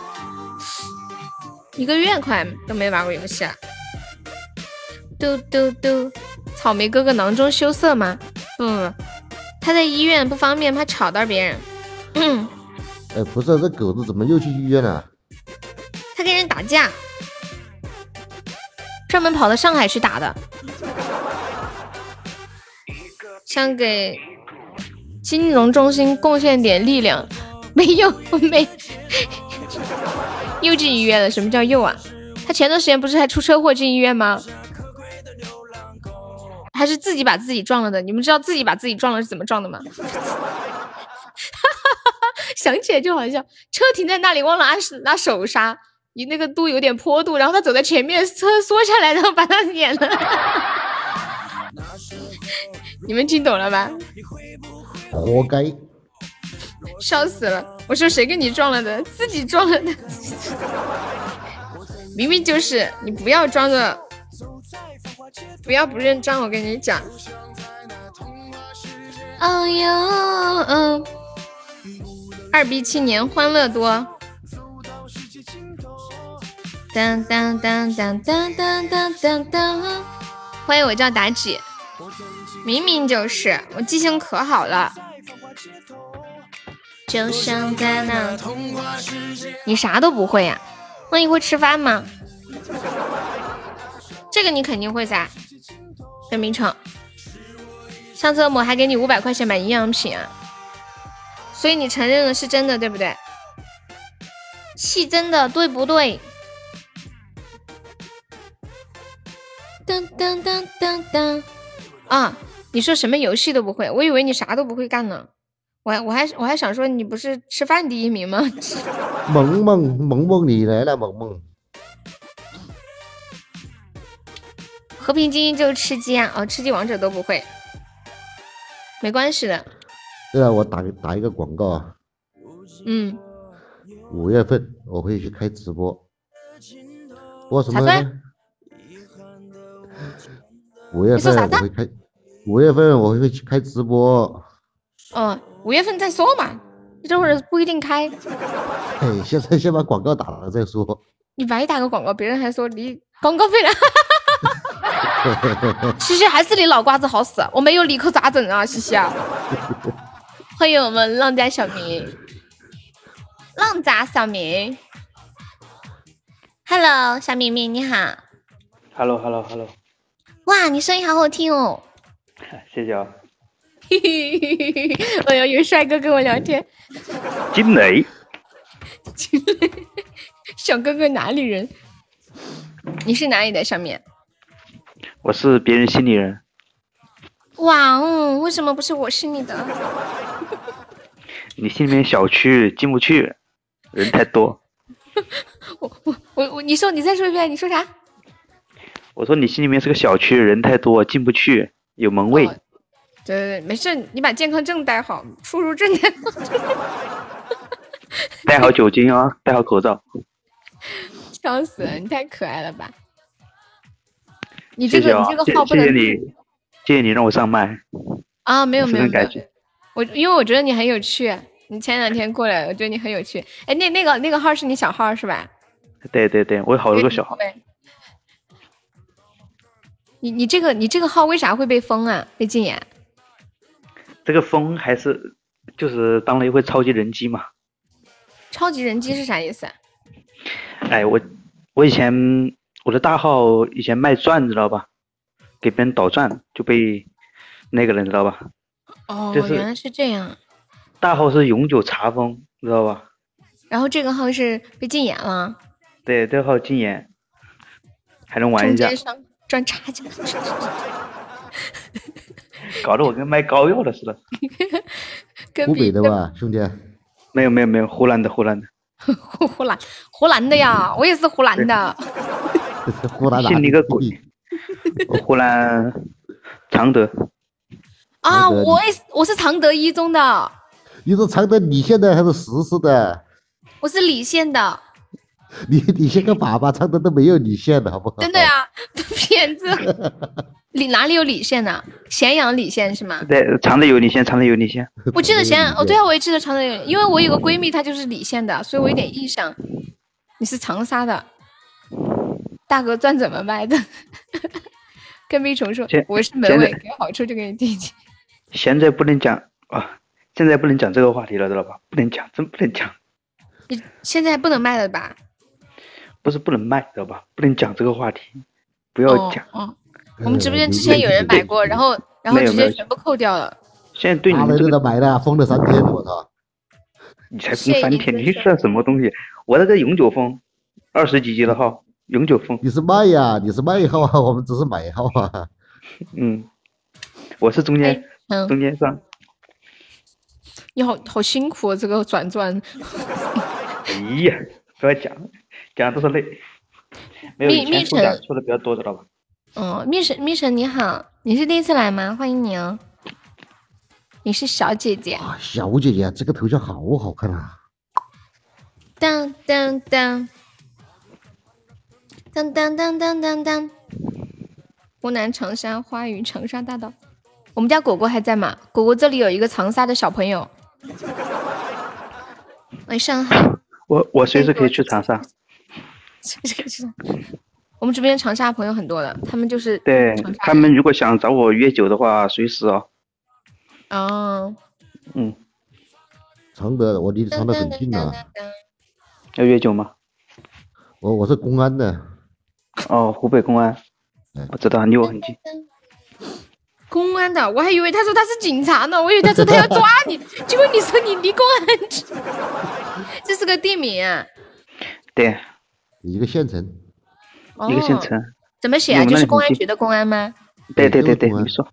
一个月快都没玩过游戏了。嘟嘟嘟，草莓哥哥囊中羞涩吗？不不不，他在医院不方便，怕吵到别人。嗯哎，不是，这狗子怎么又去医院了？他跟人打架，专门跑到上海去打的，想给金融中心贡献点力量。没有，没，又进医院了。什么叫又啊？他前段时间不是还出车祸进医院吗？还是自己把自己撞了的？你们知道自己把自己撞了是怎么撞的吗？想起来就好笑，车停在那里忘了按拿手刹。你那个度有点坡度，然后他走在前面，车缩下来，然后把他碾了。你们听懂了吧？活该！笑死了！我说谁跟你撞了的？自己撞了的。明明就是你，不要装着，不要不认账。我跟你讲。哦哟，嗯，二逼青年欢乐多。当当当当当当当当当！欢迎我叫妲己，明明就是我记性可好了。就像在那童话世界你啥都不会呀？那你会吃饭吗？这个你肯定会噻，陈明成。上次恶魔还给你五百块钱买营养品啊，所以你承认了是真的，对不对？是真的，对不对？噔噔噔噔噔啊！你说什么游戏都不会，我以为你啥都不会干呢。我还我还我还想说，你不是吃饭第一名吗？萌 萌萌萌，你来了，萌萌。和平精英就是吃鸡啊！哦，吃鸡王者都不会，没关系的。对啊，我打打一个广告啊。嗯。五月份我会去开直播，播什么呢？五月份我会开，五月份我会去开直播。哦，五月份再说嘛，这会儿不一定开。哎，现在先把广告打了再说。你白打个广告，别人还说你广告费了。西西还是你脑瓜子好使，我没有理可咋整啊？西西啊，欢迎我们浪家小明，浪家小明，Hello，小明明你好，Hello，Hello，Hello。哇，你声音好好听哦！谢谢啊。嘿嘿嘿嘿嘿！哎呀，有帅哥跟我聊天。惊雷。惊雷。小哥哥哪里人？你是哪里的？上面。我是别人心里人。哇哦！为什么不是我是你的？你心里面小区进不去，人太多。我我我我，你说你再说一遍，你说啥？我说你心里面是个小区，人太多进不去，有门卫。对对对，没事，你把健康证带好，出入证带好，带好酒精啊，戴好口罩。笑死了，你太可爱了吧！你这个你这个号不能。谢谢你，谢谢你让我上麦。啊，没有没有没有。我因为我觉得你很有趣，你前两天过来，我觉得你很有趣。哎，那那个那个号是你小号是吧？对对对，我有好多个小号。你你这个你这个号为啥会被封啊？被禁言？这个风还是就是当了一回超级人机嘛？超级人机是啥意思？哎，我我以前我的大号以前卖钻知道吧？给别人倒钻就被那个人知道吧？哦，原来是这样。大号是永久查封，知道吧？然后这个号是被禁言了。对，这个号禁言，还能玩一下。赚差价，搞得我跟卖膏药的似的。湖北的吧，兄弟？没有没有没有，湖南的湖南的。湖湖南湖南的呀，我也是湖南的。湖南信你个鬼！湖南常德。啊，我也是，我是常德一中的。你是常德理县的还是石狮的？我是理县的。你你先个粑粑，常德都没有澧县的好不好？真的呀，骗子！你哪里有理县呢？咸阳理县是吗？对，常德有理县，常德有理县。我记得咸阳，哦对啊，我也记得常德有，因为我有个闺蜜，她就是理县的，所以我有点印象。你是长沙的，大哥钻怎么卖的？跟屁虫说，我是门卫，给好处就给你递进。现在不能讲啊，现在不能讲这个话题了，知道吧？不能讲，真不能讲。你现在不能卖了吧？不是不能卖，知道吧？不能讲这个话题，不要讲。哦，我们直播间之前有人买过，然后然后直接全部扣掉了。现在对你们这个买的封了三天，我操！你才封三天，你算什么东西？我那个永久封，二十几级的号，永久封。你是卖呀？你是卖号啊？我们只是买号啊。嗯，我是中间中间商。你好好辛苦啊，这个转转。哎呀，不要讲。讲都是累，没有以前说的说的比较多，知道吧？哦，蜜神蜜神你好，你是第一次来吗？欢迎你哦，你是小姐姐啊。小姐姐，这个头像好好看啊！当当当当当当当当当，湖南长沙花语长沙大道，我们家果果还在吗？果果这里有一个长沙的小朋友，晚 上好。我我随时可以去长沙。这个是，我们这边长沙朋友很多的，他们就是对他们如果想找我约酒的话，随时哦。哦。嗯。常德，我离常德很近啊。要约酒吗？我我是公安的。哦，湖北公安。我知道，离我很近。公安的，我还以为他说他是警察呢，我以为他说他要抓你，结果你说你离公安近，这是个地名啊。对，一个县城，一个县城。怎么写啊？就是公安局的公安吗？对对对对，你说。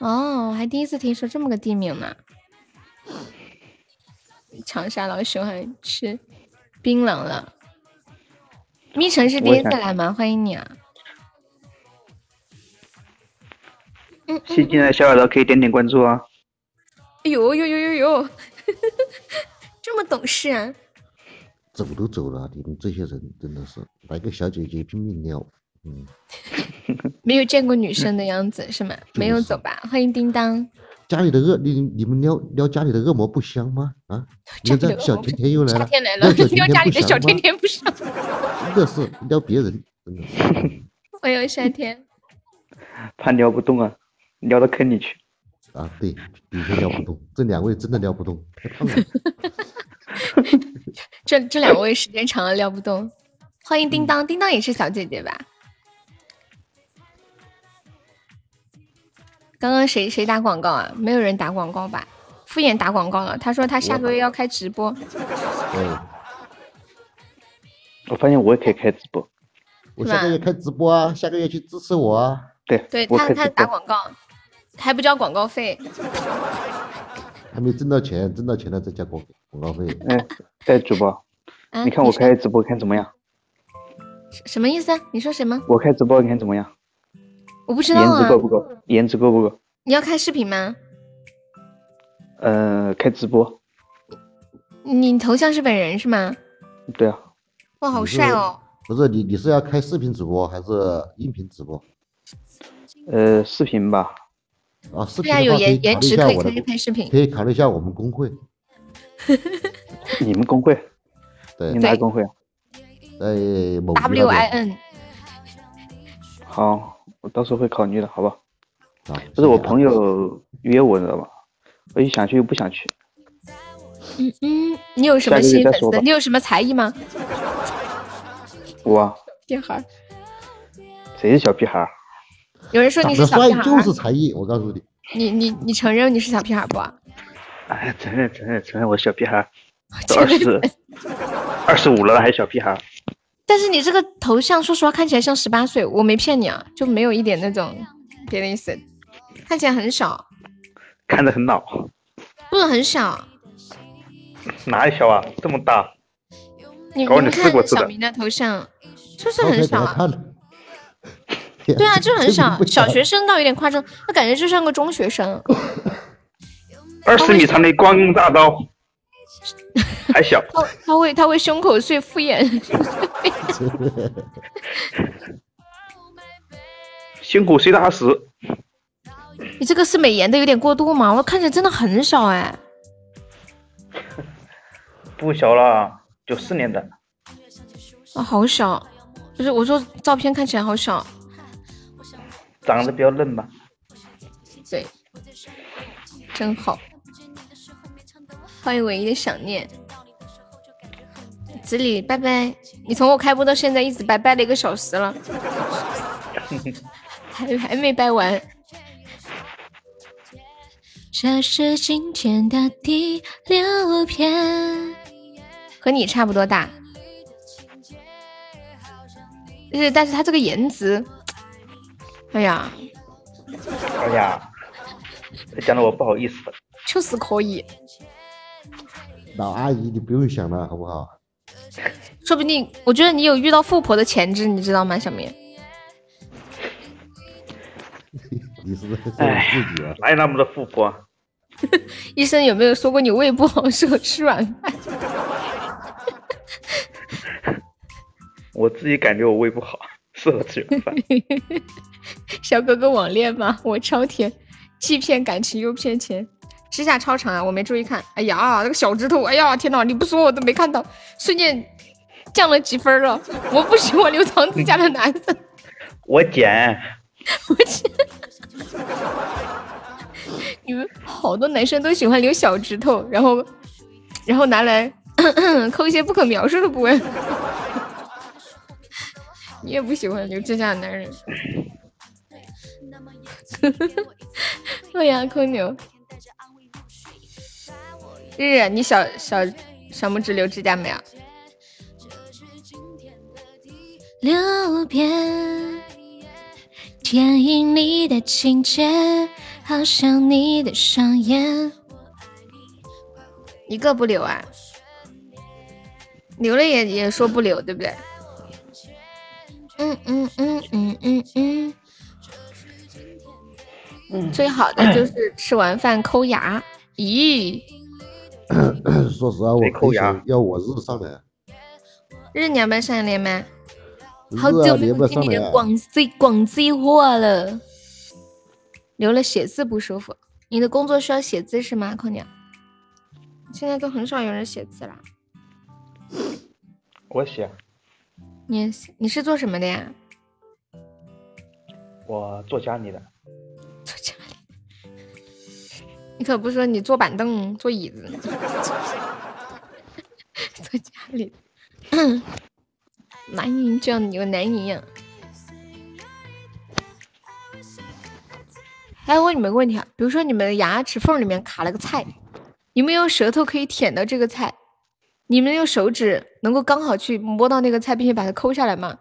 哦，我还第一次听说这么个地名呢。长沙老喜欢吃槟榔了。蜜城是第一次来吗？欢迎你啊！新进来的小耳朵可以点点关注啊！哎呦呦呦呦呦，这么懂事啊！走都走了，你们这些人真的是来个小姐姐拼命撩，嗯，没有见过女生的样子 是吗？没有走吧？欢迎叮当。家里的恶，你你们撩撩家里的恶魔不香吗？啊，你看小甜甜又来了，夏天来了，撩家里的小甜甜不香，真的是撩别人，真的。欢迎夏天，怕撩不动啊。撩到坑里去啊！对，的确撩不动。这两位真的撩不动，太胖了。这这两位时间长了撩不动。欢迎叮当，叮当也是小姐姐吧？刚刚谁谁打广告啊？没有人打广告吧？敷衍打广告了。他说他下个月要开直播。嗯。我发现我也可以开直播。我下个月开直播啊！下个月去支持我啊！对，对他他打广告。还不交广告费，还没挣到钱，挣到钱了再加广广告费。哎，哎，主播，你看我开直播看怎么样？什么意思？你说什么？我开直播你看怎么样？我不知道啊。颜值够不够？颜值够不够？你要开视频吗？呃，开直播。你头像是本人是吗？对啊。哇，好帅哦！不是你，你是要开视频直播还是音频直播？呃，视频吧。啊，视频有颜颜值可以可以拍视频，可以考虑一下我们工会。你们工会？对，你哪个工会啊？在某 W I N。好，我到时候会考虑的，好吧？啊，这是我朋友约我，知道吧？我又想去又不想去。嗯嗯，你有什么新粉丝？你有什么才艺吗？我。屁孩。谁是小屁孩？有人说你是小屁孩，就是才艺。我告诉你，你你你承认你是小屁孩不？哎，承认承认承认，我小屁孩，都二十二十五了还小屁孩。但是你这个头像，说实话看起来像十八岁，我没骗你啊，就没有一点那种别的意思，看起来很小，看着很老，不是很小，哪里小啊？这么大，你你看小明的头像，就是很小啊。对啊，就很小，小学生倒有点夸张，他感觉就像个中学生。二十米长的光棍大刀，还小。他他会他会胸口碎敷衍。胸口碎大石。你这个是美颜的有点过度吗？我看起来真的很小哎。不小了，九四年的。啊，好小，不是我说照片看起来好小。长得比较嫩吧？对，真好。欢迎唯一的想念，子里拜拜。你从我开播到现在一直拜拜了一个小时了，还还没拜完。这是今天的第六篇，和你差不多大，是但是他这个颜值。哎呀，哎呀，讲的我不好意思。确实可以。老阿姨，你不用想了，好不好？说不定，我觉得你有遇到富婆的潜质，你知道吗，小明？你是不是自己啊？哪有那么多富婆？医生有没有说过你胃不好，适合吃软饭？我自己感觉我胃不好，适合吃软饭。小哥哥网恋吗？我超甜，既骗感情又骗钱，指甲超长啊！我没注意看，哎呀，那个小指头，哎呀，天哪！你不说我都没看到，瞬间降了几分了。我不喜欢留长指甲的男生。我剪，我剪。你们好多男生都喜欢留小指头，然后然后拿来 抠一些不可描述的部位。你也不喜欢留指甲的男人。对呀，空牛。日日，你小小小拇指留指甲没有？六遍电影里的情节，好像你的双眼。一个不留啊？留了也也说不留，对不对？嗯嗯嗯嗯嗯嗯。最好的 就是吃完饭抠牙。咦？说实话，我抠牙要我日上来。日你要不要上连麦？好久没有听你的广西广西话了。留了写字不舒服。你的工作需要写字是吗，空鸟？现在都很少有人写字了。我写。你你是做什么的呀？我做家里的。坐家里。你可不说你坐板凳、坐椅子。坐家里。男人这样有男人样。哎，问你们个问题啊，比如说你们的牙齿缝里面卡了个菜，你们用舌头可以舔到这个菜，你们用手指能够刚好去摸到那个菜，并且把它抠下来吗？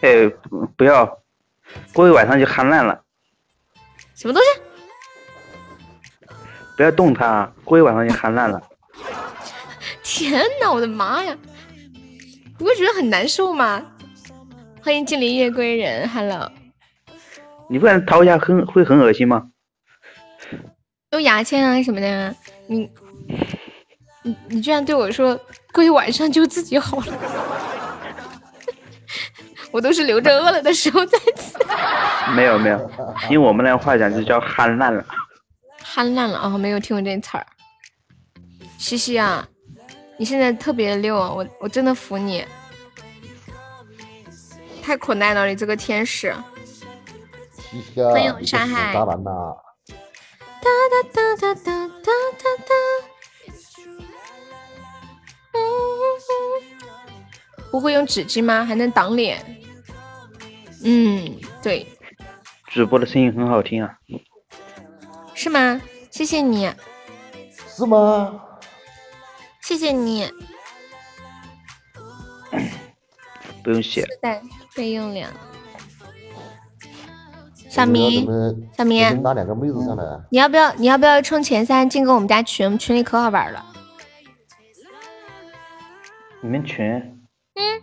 哎，不要，过一晚上就憨烂了。什么东西？不要动它，过一晚上就喊烂了。天哪，我的妈呀！不会觉得很难受吗？欢迎精灵夜归人，Hello。你不然掏一下很会很恶心吗？用牙签啊什么的，你你你居然对我说过一晚上就自己好了，我都是留着饿了的时候再吃。没 有没有，用我们那话讲就叫憨烂了。憨烂了啊！没有听过这词儿。西西啊。你现在特别溜，我我真的服你，太可爱了，你这个天使。欢迎沙海。哒哒哒哒哒哒哒。不会用纸巾吗？还能挡脸？嗯，对。主播的声音很好听啊。是吗？谢谢你。是吗？谢谢你，不用谢。对，备用两。小明，小明，拉两个妹子上来。你要不要？你要不要冲前三进个我们家群？群里可好玩了。你们群？嗯。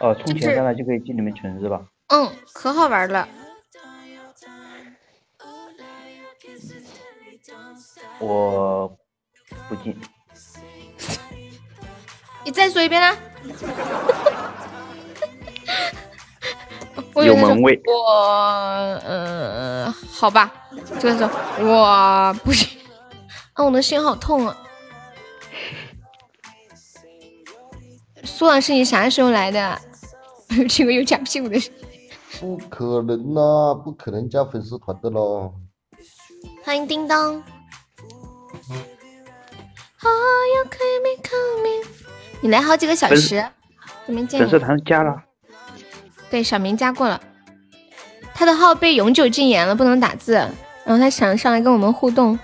哦，充前三了就可以进你们群是吧？嗯，可好玩了。我不进。你再说一遍呢？有门卫。我嗯，好吧，这个时候我不行。啊，我的心好痛啊！苏老师，你啥时候来的？这个有假屁股的。不可能呐，不可能加粉丝团的喽。欢迎叮当。你来好几个小时，怎么见。粉丝团加了。对，小明加过了。他的号被永久禁言了，不能打字。然后他想上来跟我们互动。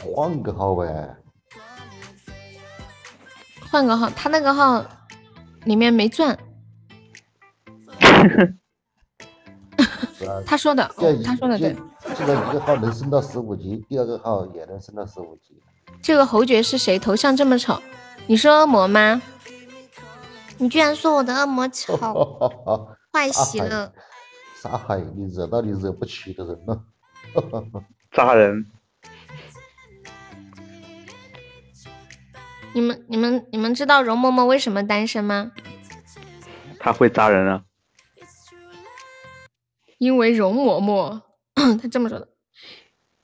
换个号呗。换个号，他那个号里面没钻。他说的，他说的对。这个一个号能升到十五级，第二个号也能升到十五级。这个侯爵是谁？头像这么丑？你是恶魔吗？你居然说我的恶魔丑，坏习了。沙海，你惹到你惹不起的人了。扎人。你们、你们、你们知道容嬷嬷为什么单身吗？她会扎人啊。因为容嬷嬷，她这么说的。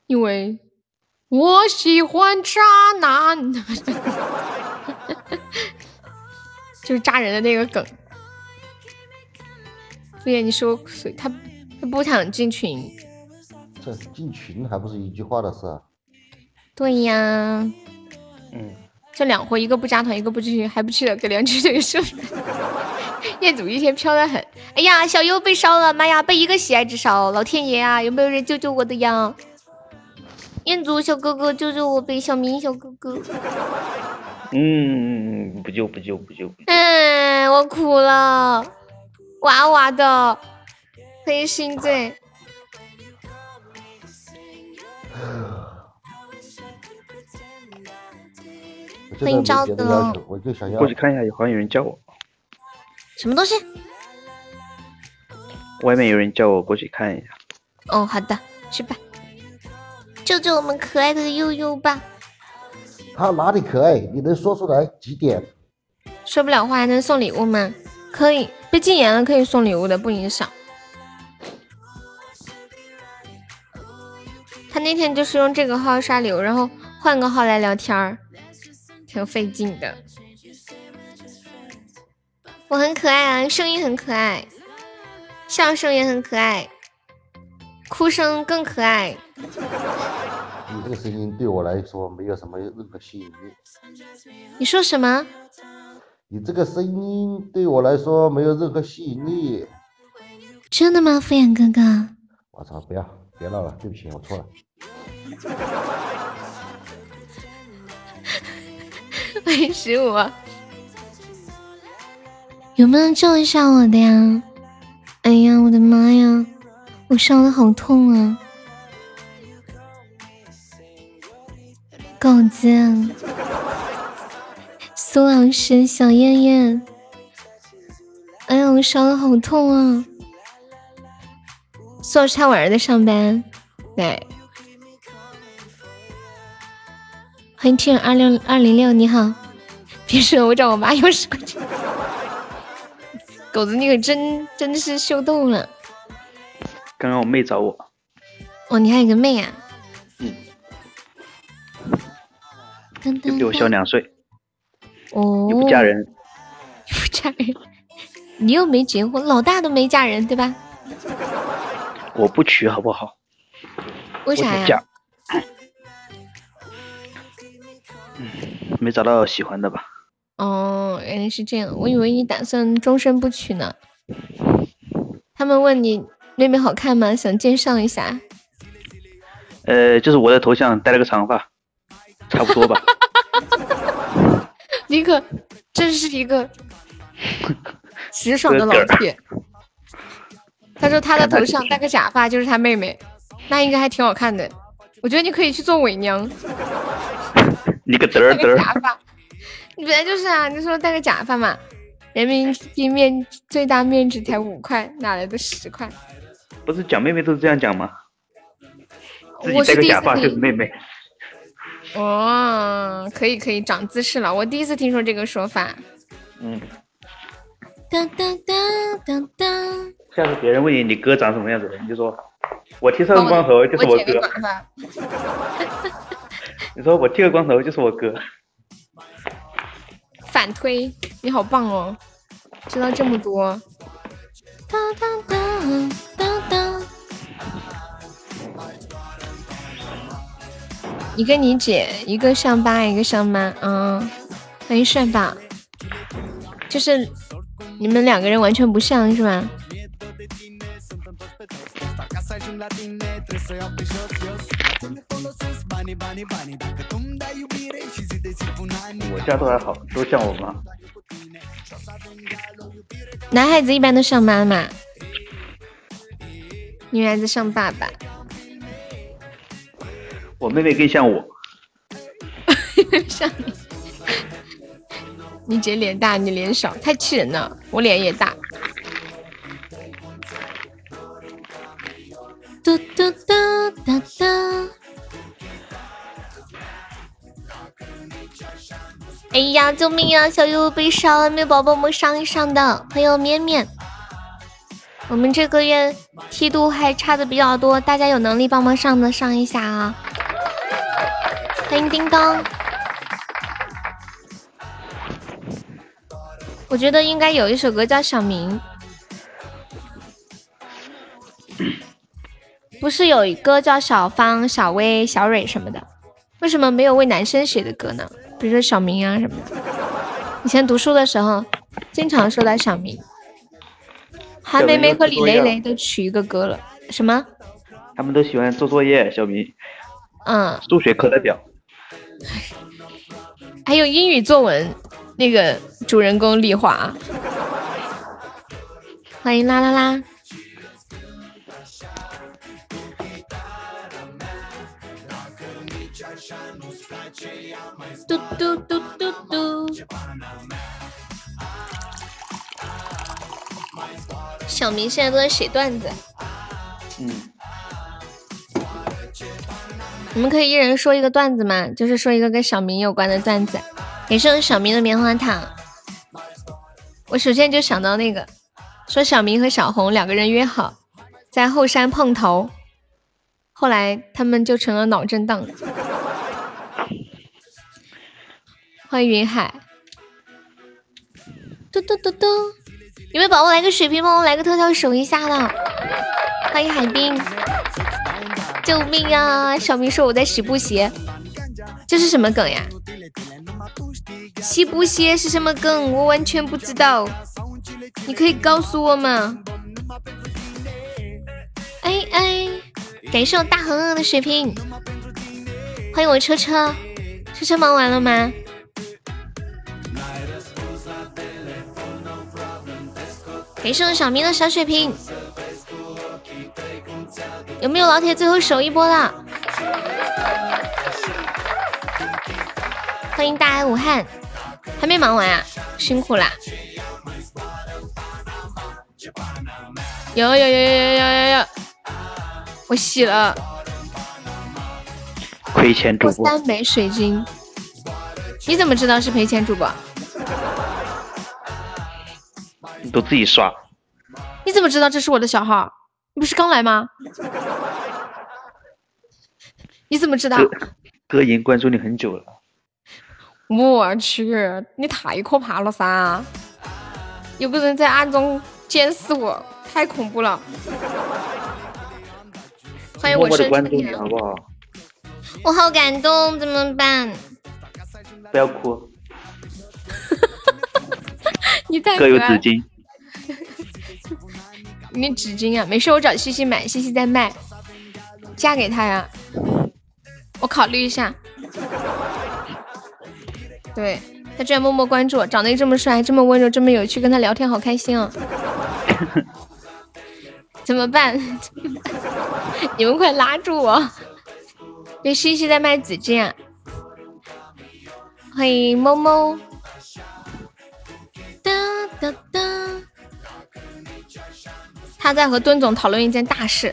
因为。我喜欢渣男，就是扎人的那个梗。对呀，你说他他不想进群，这进群还不是一句话的事。对呀，嗯，这两货一个不加团，一个不进群，还不去了，给梁菊这个说。彦祖一天飘得很。哎呀，小优被烧了，妈呀，被一个喜爱值烧，老天爷啊，有没有人救救我的呀？彦祖小哥哥，救救我呗！小明小哥哥。嗯，不救不救不救。嗯，我哭了，哇哇的，黑心罪。欢迎赵哥，我就想要过去看一下，好像有人叫我。什么东西？外面有人叫我过去看一下。哦，好的，去吧。救救我们可爱的悠悠吧。他哪里可爱？你能说出来几点？说不了话还能送礼物吗？可以，被禁言了可以送礼物的，不影响。他那天就是用这个号刷礼物，然后换个号来聊天儿。挺费劲的，我很可爱啊，声音很可爱，笑声也很可爱，哭声更可爱。你这个声音对我来说没有什么任何吸引力。你说什么？你这个声音对我来说没有任何吸引力。真的吗，敷衍哥哥？我操！不要，别闹了，对不起，我错了。欢迎十五，有没有救一下我的呀？哎呀，我的妈呀，我伤的好痛啊！狗子，苏老师，小燕燕，哎呀，我伤的好痛啊！苏老师他晚上在上班，对。欢迎 T 二六二零六，你好。别说，我找我妈要十块钱。狗子，你可真真的是秀逗了。刚刚我妹找我。哦，你还有个妹啊？嗯。比我小两岁。哦。又不嫁人。不嫁人？你又没结婚，老大都没嫁人，对吧？我不娶，好不好？为啥呀？没找到喜欢的吧？哦，原来是这样，我以为你打算终身不娶呢。他们问你妹妹好看吗？想介绍一下。呃，就是我的头像戴了个长发，差不多吧。你可真是一个 直爽的老铁。他说他的头上戴个假发就是他妹妹，那应该还挺好看的。我觉得你可以去做伪娘。你个嘚儿嘚儿！假发，你本来就是啊！你说戴个假发嘛？人民币面最大面值才五块，哪来的十块？不是讲妹妹都是这样讲吗？自己戴个假发就是妹妹。哦，可以可以，长姿势了。我第一次听说这个说法。嗯。当当当当当。下次别人问你你哥长什么样子，你就说我剃上光头就是我哥。你说我剃个光头就是我哥，反推，你好棒哦，知道这么多。当当当当当。你跟你姐一个上班一个上班，嗯，欢迎帅爸，就是你们两个人完全不像是吧？我家都还好，都像我妈。男孩子一般都像妈妈，女孩子像爸爸。我妹妹更像我。像你，你姐脸大，你脸小，太气人了。我脸也大。嘟嘟嘟哒哒。哎呀，救命呀！小优被烧了，没有宝宝们上一上的。欢迎面面，我们这个月梯度还差的比较多，大家有能力帮忙上的上一下啊！欢迎叮当，我觉得应该有一首歌叫《小明》，不是有一个叫小芳、小薇、小蕊什么的？为什么没有为男生写的歌呢？比如说小明啊什么的，以前读书的时候经常说到小明。韩梅梅和李雷雷都取一个歌了，什么？他们都喜欢做作业，小明。嗯。数学课代表。还有英语作文那个主人公丽华。欢迎啦啦啦。嘟嘟嘟嘟嘟。小明现在都在写段子。嗯。你们可以一人说一个段子吗？就是说一个跟小明有关的段子。也是小明的棉花糖。我首先就想到那个，说小明和小红两个人约好在后山碰头，后来他们就成了脑震荡。欢迎云海。嘟嘟嘟嘟，有没有宝宝来个水瓶帮我来个特效守一下的？欢迎海滨。救命啊！小明说我在洗布鞋，这是什么梗呀？洗布鞋是什么梗？我完全不知道，你可以告诉我吗？哎哎，感谢我大恒恒的水瓶，欢迎我车车，车车忙完了吗？感谢我小明的小血瓶，有没有老铁最后守一波的？欢迎大爱武汉，还没忙完啊，辛苦啦！有有有有有有有，我洗了，亏钱主播。三枚水晶，你怎么知道是赔钱主播？都自己刷？你怎么知道这是我的小号？你不是刚来吗？你怎么知道？哥已经关注你很久了。我去，你太可怕了噻！有个人在暗中监视我，太恐怖了。欢迎我生春天，好不好？我好感动，怎么办？不要哭。你太哥有纸巾。你纸巾啊？没事，我找西西买，西西在卖，嫁给他呀。我考虑一下。对他居然默默关注，长得又这么帅，这么温柔，这么有趣，跟他聊天好开心啊！怎么办？你们快拉住我！对，西西在卖纸巾啊！欢迎猫猫。他在和墩总讨论一件大事。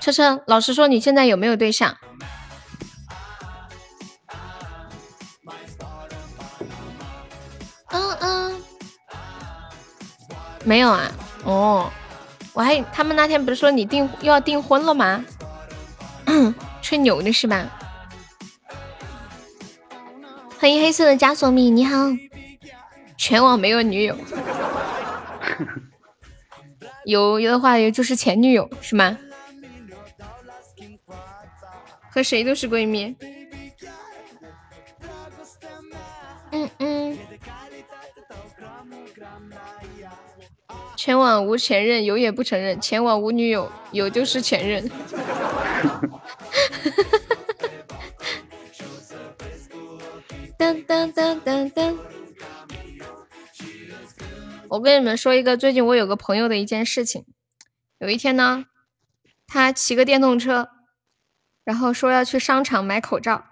车车，老实说，你现在有没有对象？嗯嗯，没有啊。哦，我还他们那天不是说你订又要订婚了吗？吹牛的是吧？欢迎黑色的枷锁蜜，你好。全网没有女友，有有的话也就是前女友是吗？和谁都是闺蜜。嗯嗯。全网无前任，有也不承认；全网无女友，有就是前任。噔噔噔噔噔。我跟你们说一个最近我有个朋友的一件事情。有一天呢，他骑个电动车。然后说要去商场买口罩，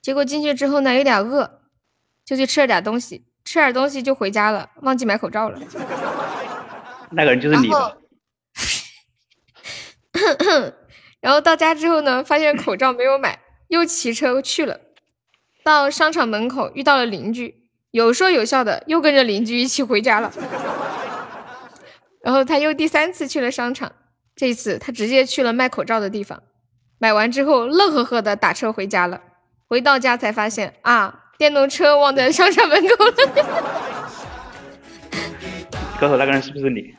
结果进去之后呢，有点饿，就去吃了点东西，吃点东西就回家了，忘记买口罩了。那个人就是你。然后到家之后呢，发现口罩没有买，又骑车去了。到商场门口遇到了邻居，有说有笑的，又跟着邻居一起回家了。然后他又第三次去了商场，这次他直接去了卖口罩的地方。买完之后，乐呵呵的打车回家了。回到家才发现啊，电动车忘在商场门口了。告诉我那个人是不是你？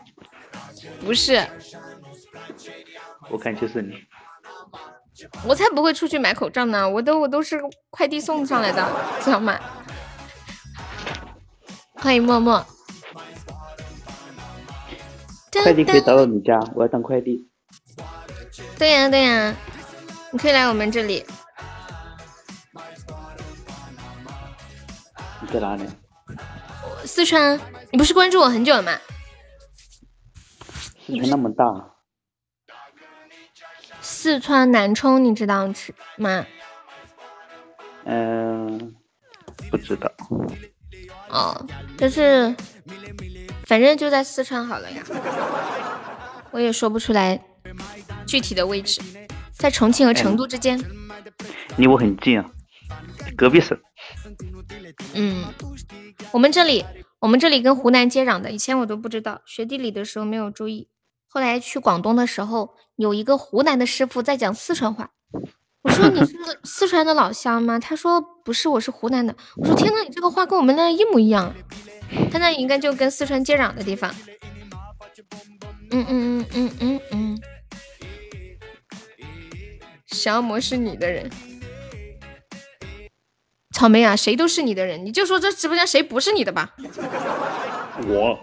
不是，我看就是你。我才不会出去买口罩呢，我都我都是快递送上来的，知道吗？欢迎默默。快递可以找到你家，我要当快递。对呀对呀，你可以来我们这里。你在哪里？四川，你不是关注我很久了吗？四川那么大。四川南充，你知道吗？嗯，不知道。哦，但是，反正就在四川好了呀。我也说不出来具体的位置，在重庆和成都之间。离我很近啊，隔壁省。嗯，我们这里，我们这里跟湖南接壤的，以前我都不知道，学地理的时候没有注意。后来去广东的时候，有一个湖南的师傅在讲四川话。我说你是四川的老乡吗？他说不是，我是湖南的。我说天呐，你这个话跟我们那一模一样。他那应该就跟四川接壤的地方。嗯嗯嗯嗯嗯嗯。小魔是你的人。草莓啊，谁都是你的人，你就说这直播间谁不是你的吧？我。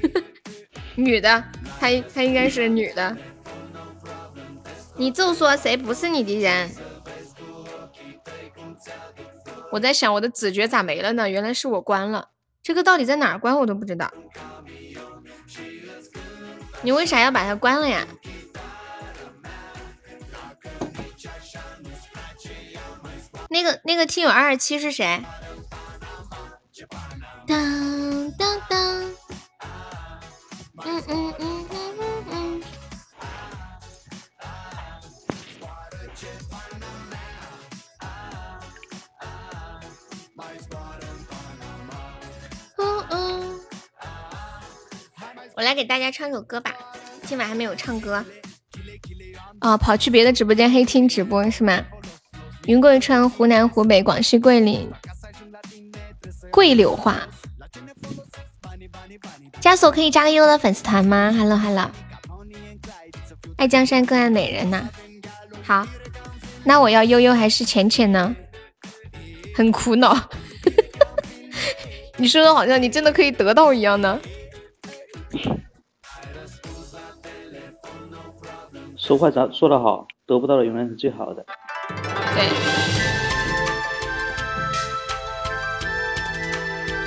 女的，她她应该是女的。你就说谁不是你的人？我在想我的子爵咋没了呢？原来是我关了。这个到底在哪儿关我都不知道。你为啥要把它关了呀？那个那个听友二二七是谁？当当当，嗯嗯嗯嗯嗯嗯。嗯我来给大家唱首歌吧，今晚还没有唱歌。哦，跑去别的直播间黑听直播是吗？云贵川，湖南、湖北、广西桂林，桂柳话。枷锁可以加个悠悠的粉丝团吗？Hello Hello，爱江山更爱美人呐。好，那我要悠悠还是浅浅呢？很苦恼。你说的好像你真的可以得到一样呢。说话咱说的好？得不到的永远是最好的。对，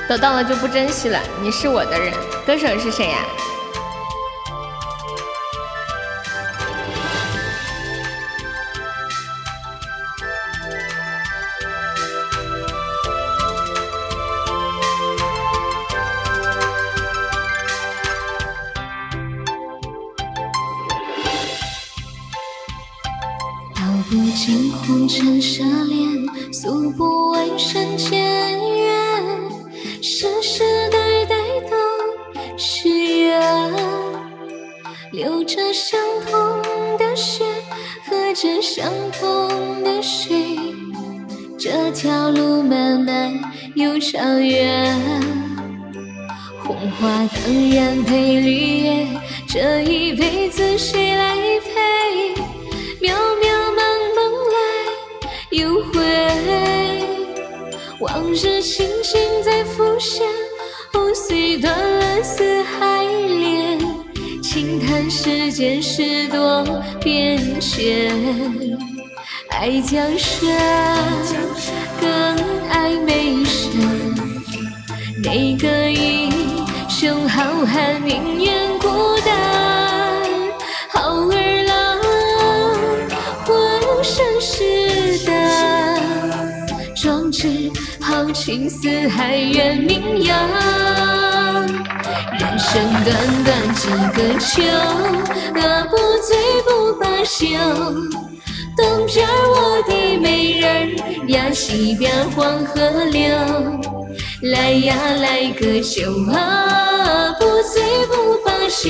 得到了就不珍惜了。你是我的人，歌手是谁呀？红尘奢恋，诉不完山间怨，世世代代都是缘。流着相同的血，喝着相同的水，这条路漫漫又长远。红花当然配绿叶，这一辈子谁来陪？渺渺。又回，往日情景在浮现，藕虽断了丝还连。轻叹世间事多变迁，爱江山更爱美人。哪个英雄好汉宁愿壮志豪情四海远名扬，人生短短几个秋，何不醉不罢休？东边我的美人呀，西边黄河流，来呀来个酒啊，不醉不罢休，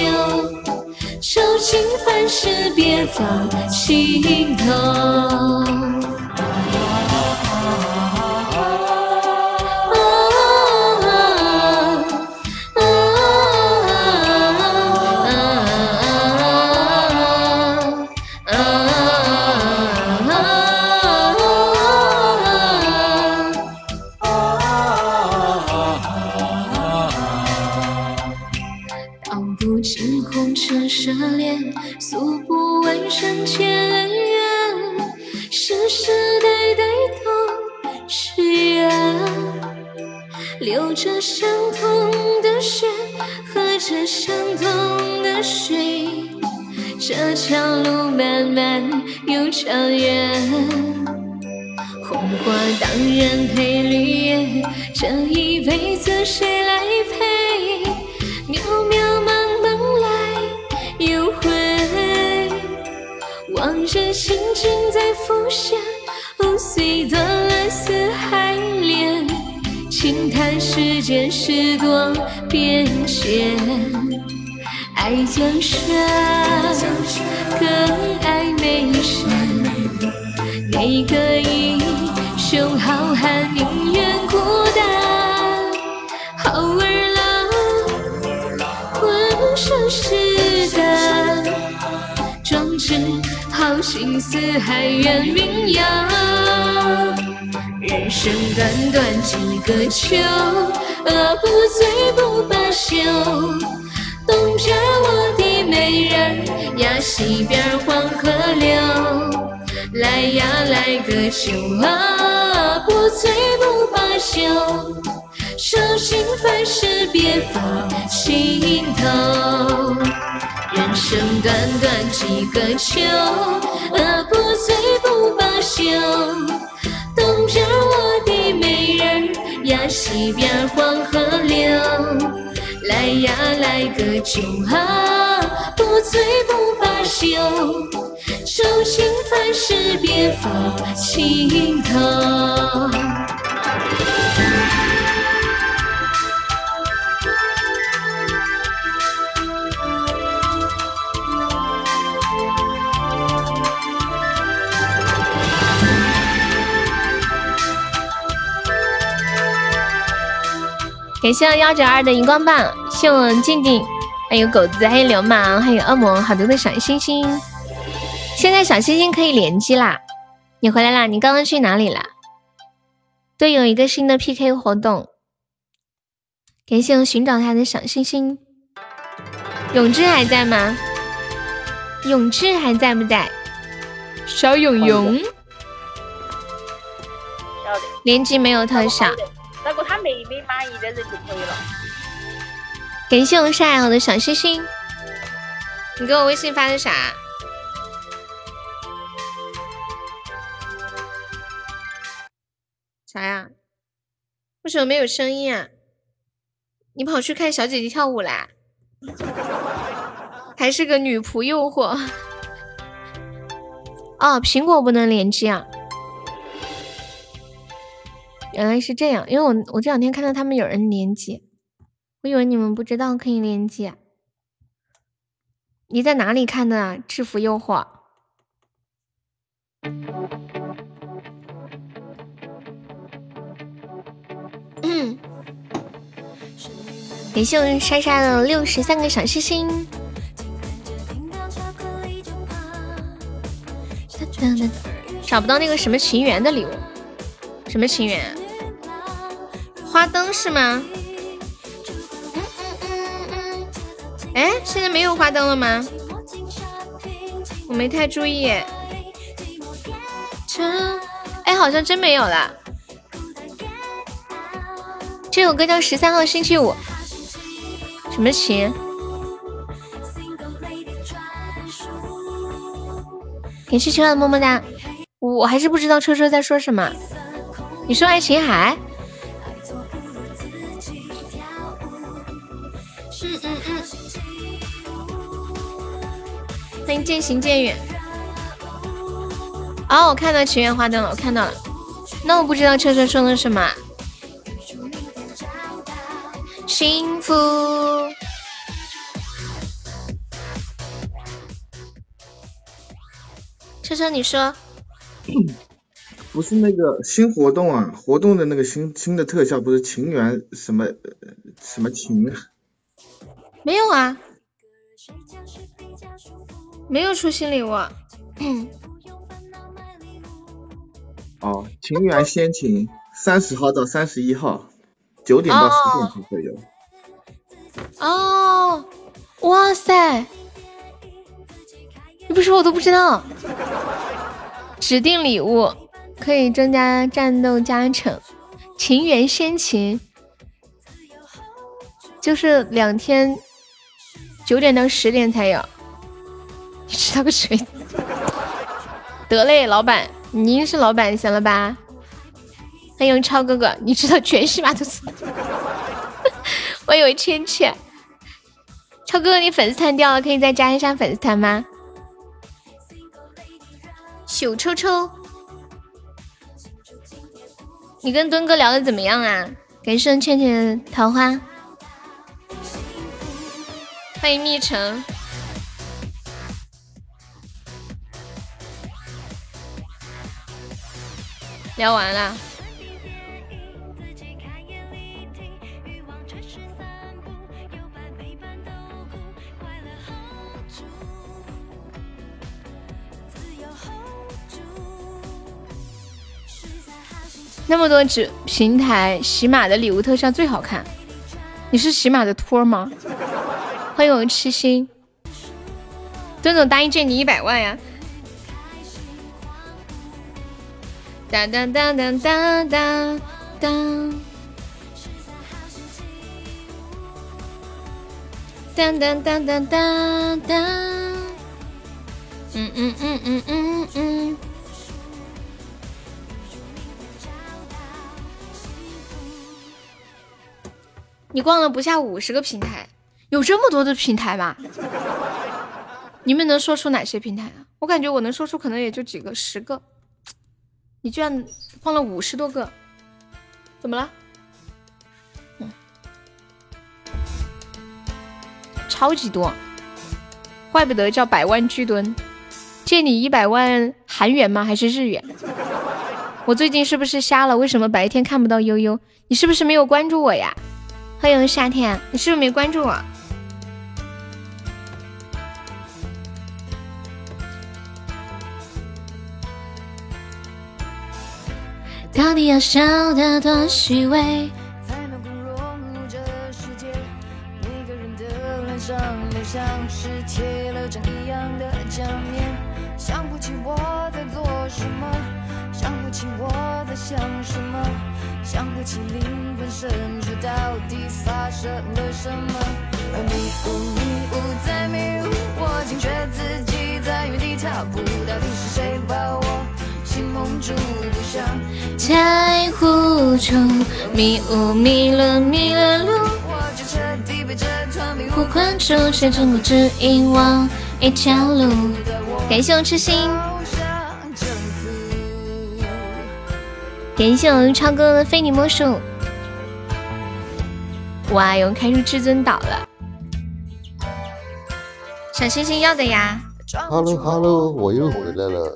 愁情烦事别放心头。长夜。红花当然配绿叶，这一辈子谁来陪？渺渺茫茫来又回，往日情景在浮现，藕虽断了丝还连，轻叹世间事多变迁。爱江山，更爱美山。给个英雄好汉宁愿孤单，好儿郎浑身是胆，壮志豪情四海远名扬。人生短短几个秋，饿不醉不罢休。东边我的美人呀，西边黄河流。来呀来个酒啊，不醉不罢休。手心凡事别放心头。人生短短几个秋，啊，不醉不罢休。东边我的美人呀，西边黄河流。来呀来个酒啊，不醉不罢休。愁情烦事别放心头。感谢幺九二的荧光棒，谢我静静，还有狗子，还有流氓，还有恶魔，好多的小星星。现在小星星可以联机啦！你回来啦？你刚刚去哪里啦？队友一个新的 PK 活动，感谢我寻找他的小星星。永志还在吗？永志还在不在？小永永，联机没有特效。找个他妹妹满意的人就可以了。感谢我晒好的小星星，你给我微信发的啥？啥呀？为什么没有声音啊？你跑去看小姐姐跳舞啦？还是个女仆诱惑？哦，苹果不能联机啊？原来是这样，因为我我这两天看到他们有人连接，我以为你们不知道可以连接。你在哪里看的啊？制服诱惑。嗯，感谢我莎莎的六十三个小星星。找不到那个什么情缘的礼物，什么情缘？花灯是吗？哎，现在没有花灯了吗？我没太注意。这，哎，好像真没有了。这首歌叫《十三号星期五》，什么琴？感谢秋的么么哒。我还是不知道车车在说什么。你说爱琴海？欢迎渐行渐远。哦，我看到情缘花灯了，我看到了。那我不知道车车说的什么。幸福。车车，你说。不是那个新活动啊，活动的那个新新的特效不是情缘什么什么情？没有啊，没有出新礼物。哦，情缘先情，三十号到三十一号，九点到十点才会有。哦，哇塞，你不说我都不知道。指定礼物，可以增加战斗加成。情缘先秦就是两天九点到十点才有，你知道个谁？得嘞，老板，您是老板行了吧？欢迎超哥哥，你知道全是马都是？我以为芊芊，超哥哥你粉丝团掉了，可以再加一下粉丝团吗？小抽抽，你跟墩哥聊的怎么样啊？感谢倩倩桃花，欢迎蜜橙，聊完了。那么多只平台，喜马的礼物特效最好看。你是喜马的托吗？欢迎我痴心，尊总答应借你一百万呀！当当当当当当当，当当当当当当，嗯嗯嗯嗯嗯嗯。你逛了不下五十个平台，有这么多的平台吗？你们能说出哪些平台啊？我感觉我能说出可能也就几个，十个。你居然放了五十多个，怎么了？超级多，怪不得叫百万巨吨。借你一百万韩元吗？还是日元？我最近是不是瞎了？为什么白天看不到悠悠？你是不是没有关注我呀？欢迎夏天，你是不是没关注我？到底要笑得多虚伪才能够融入这世界每个人的脸上都像是贴了张一样的假面想不起我在做什么想不起我在想什么想不起灵魂深处到底发生了什么而迷雾迷雾在迷雾我惊觉自己在原地踏步到底是谁把我心蒙住？不想太无助，迷雾迷了迷了路，我就彻底被这团迷雾困住，谁能够指引我一条路？感谢我痴心。感谢我们超哥的非你莫属！哇，有人开出至尊岛了，小星星要的呀！Hello Hello，我又回来了。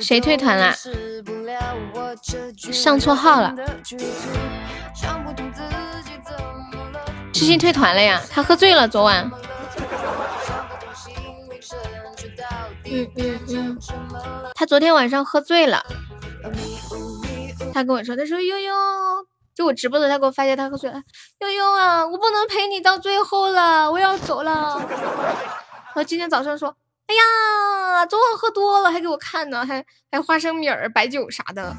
谁退团了？上错号了。痴心退团了呀？他喝醉了昨晚。嗯嗯嗯，他昨天晚上喝醉了，他跟我说，他说悠悠，就我直播的，他给我发现他喝醉了，悠悠啊，我不能陪你到最后了，我要走了。我今天早上说，哎呀，昨晚喝多了，还给我看呢，还还花生米儿、白酒啥的，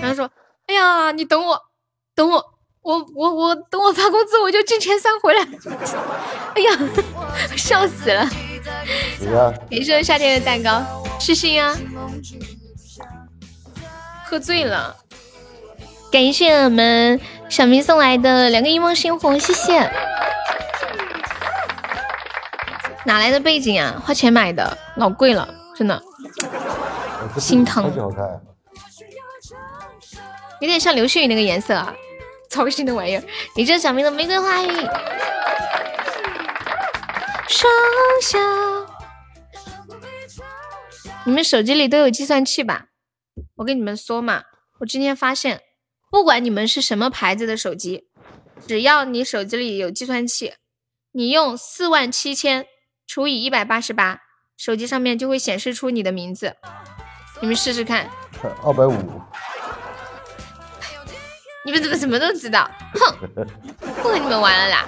然后说，哎呀，你等我，等我，我我我等我发工资，我就进前三回来。哎呀，笑死了。给你说夏天的蛋糕，痴心啊！喝醉了。感谢我们小明送来的两个一梦星火，谢谢。哪来的背景啊？花钱买的，老贵了，真的，心疼。有点像刘诗雨那个颜色啊，操心的玩意儿。你这小明的玫瑰花语。双手。你们手机里都有计算器吧？我跟你们说嘛，我今天发现，不管你们是什么牌子的手机，只要你手机里有计算器，你用四万七千除以一百八十八，手机上面就会显示出你的名字。你们试试看。二百五。你们怎么什么都知道？哼，不和你们玩了啦。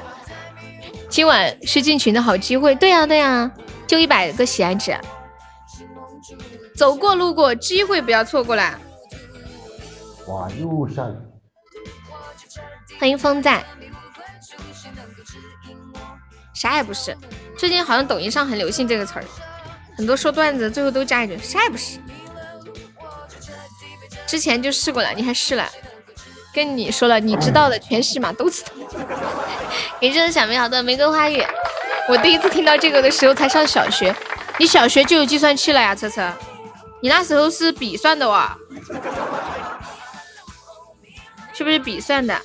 今晚是进群的好机会，对呀对呀，就一百个喜爱值，走过路过，机会不要错过啦。哇，又下雨。欢迎风在，啥也不是。最近好像抖音上很流行这个词儿，很多说段子最后都加一句啥也不是。之前就试过了，你还试了？跟你说了，你知道的全是嘛，都知道。给这个小美好的玫瑰花语，我第一次听到这个的时候才上小学。你小学就有计算器了呀，车车？你那时候是笔算的哇？是不是笔算的？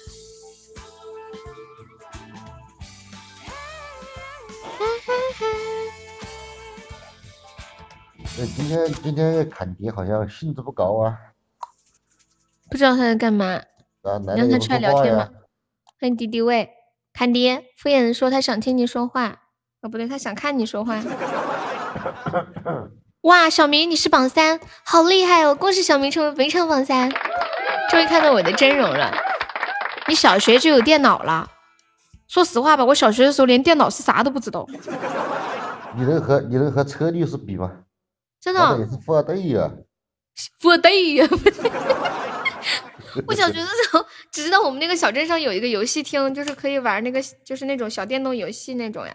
呃，今天今天坎迪好像兴致不高啊。不知道他在干嘛。啊，你让他出来聊天吗？欢迎敌敌畏，坎迪敷衍的说他想听你说话，哦不对，他想看你说话。哇，小明你是榜三，好厉害哦！恭喜小明成为本场榜三，终于看到我的真容了。你小学就有电脑了？说实话吧，我小学的时候连电脑是啥都不知道。你能和你能和车律师比吗？真的？也是富二代呀。富二代呀！我小学的时候只知道我们那个小镇上有一个游戏厅，就是可以玩那个，就是那种小电动游戏那种呀。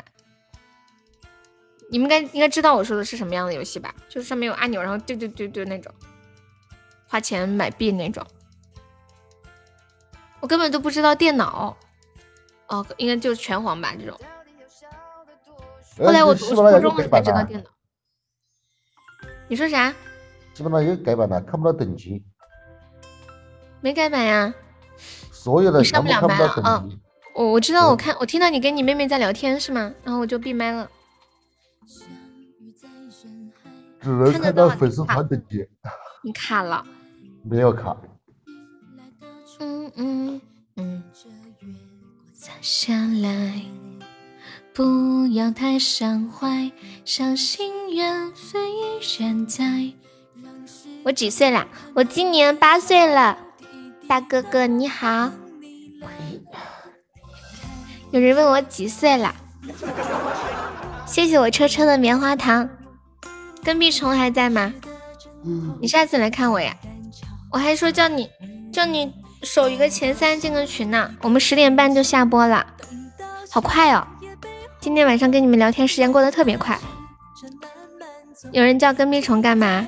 你们该应该知道我说的是什么样的游戏吧？就是上面有按钮，然后对对对对那种，花钱买币那种。我根本都不知道电脑，哦，应该就是拳皇吧这种。后来我读初中了才知道电脑。你说啥？基本上有改版了，看不到等级。没改版呀。所有的上不了麦了啊！我我知道，我看我听到你跟你妹妹在聊天是吗？然后我就闭麦了。只能看到粉丝团等级。你卡了？没有卡。嗯嗯嗯。下来，不要太伤怀，相信缘分依然在。我几岁啦？我今年八岁了，大哥哥你好。有人问我几岁了？谢谢我车车的棉花糖。跟屁虫还在吗？你下次来看我呀。我还说叫你叫你守一个前三进个群呢。我们十点半就下播了，好快哦！今天晚上跟你们聊天时间过得特别快。有人叫跟屁虫干嘛？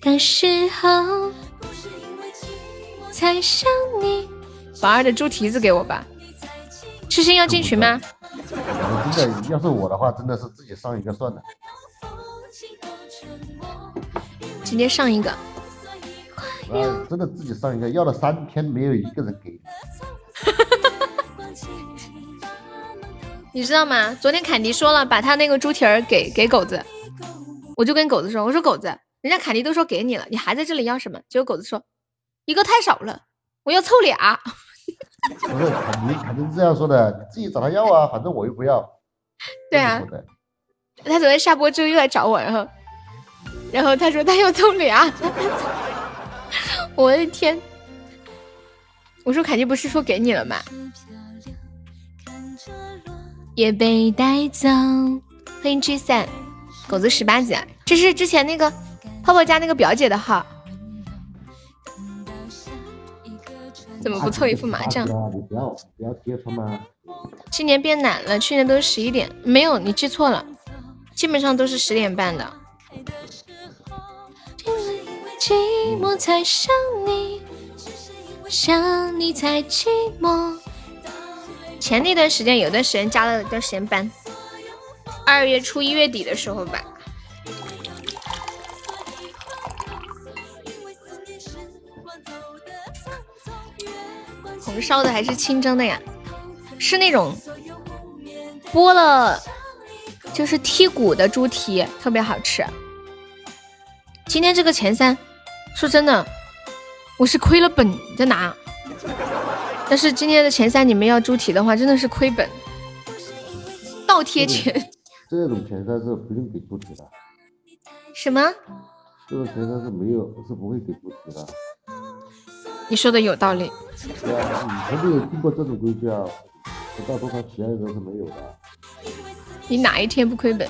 的时候才想你。宝二的猪蹄子给我吧。痴心要进群吗？真的，要是我的话，真的是自己上一个算了。直接上一个。真的自己上一个，要了三天没有一个人给。你知道吗？昨天凯迪说了，把他那个猪蹄儿给给狗子。我就跟狗子说：“我说狗子，人家凯迪都说给你了，你还在这里要什么？”结果狗子说：“一个太少了，我要凑俩。”不是凯迪，凯迪是这样说的，你自己找他要啊，反正我又不要。对啊。他昨天下播之后又来找我，然后，然后他说他要凑俩。我的天！我说凯迪不是说给你了吗？也被带走。欢迎 G 三，狗子十八级，这是之前那个泡泡家那个表姐的号。怎么不凑一副麻将？你不要不要接触吗？今年变懒了，去年都是十一点。没有，你记错了，基本上都是十点半的。寂寞才想你，想你才寂寞。前那段时间有段时间加了段时间班，二月初一月底的时候吧。红烧的还是清蒸的呀？是那种剥了就是剔骨的猪蹄，特别好吃。今天这个前三，说真的，我是亏了本在拿。但是今天的前三，你们要猪蹄的话，真的是亏本，倒贴钱。这种前三是不用给猪蹄的。什么？这种前三是没有，是不会给猪蹄的。你说的有道理。对啊，以前没有听过这种规矩啊？大多少其他人都是没有的。你哪一天不亏本？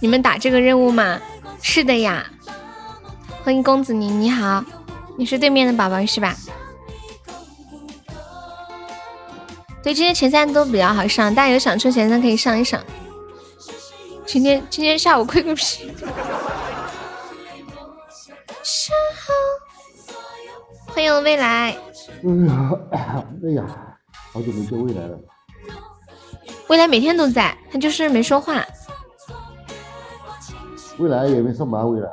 你们打这个任务吗？是的呀。欢迎公子你，你好，你是对面的宝宝是吧？对，今天前三都比较好上，大家有想抽前三可以上一上。今天今天下午亏个屁！欢迎未来。哎呀，哎呀，好久没见未来了。未来每天都在，他就是没说话。未来也没上班，未来。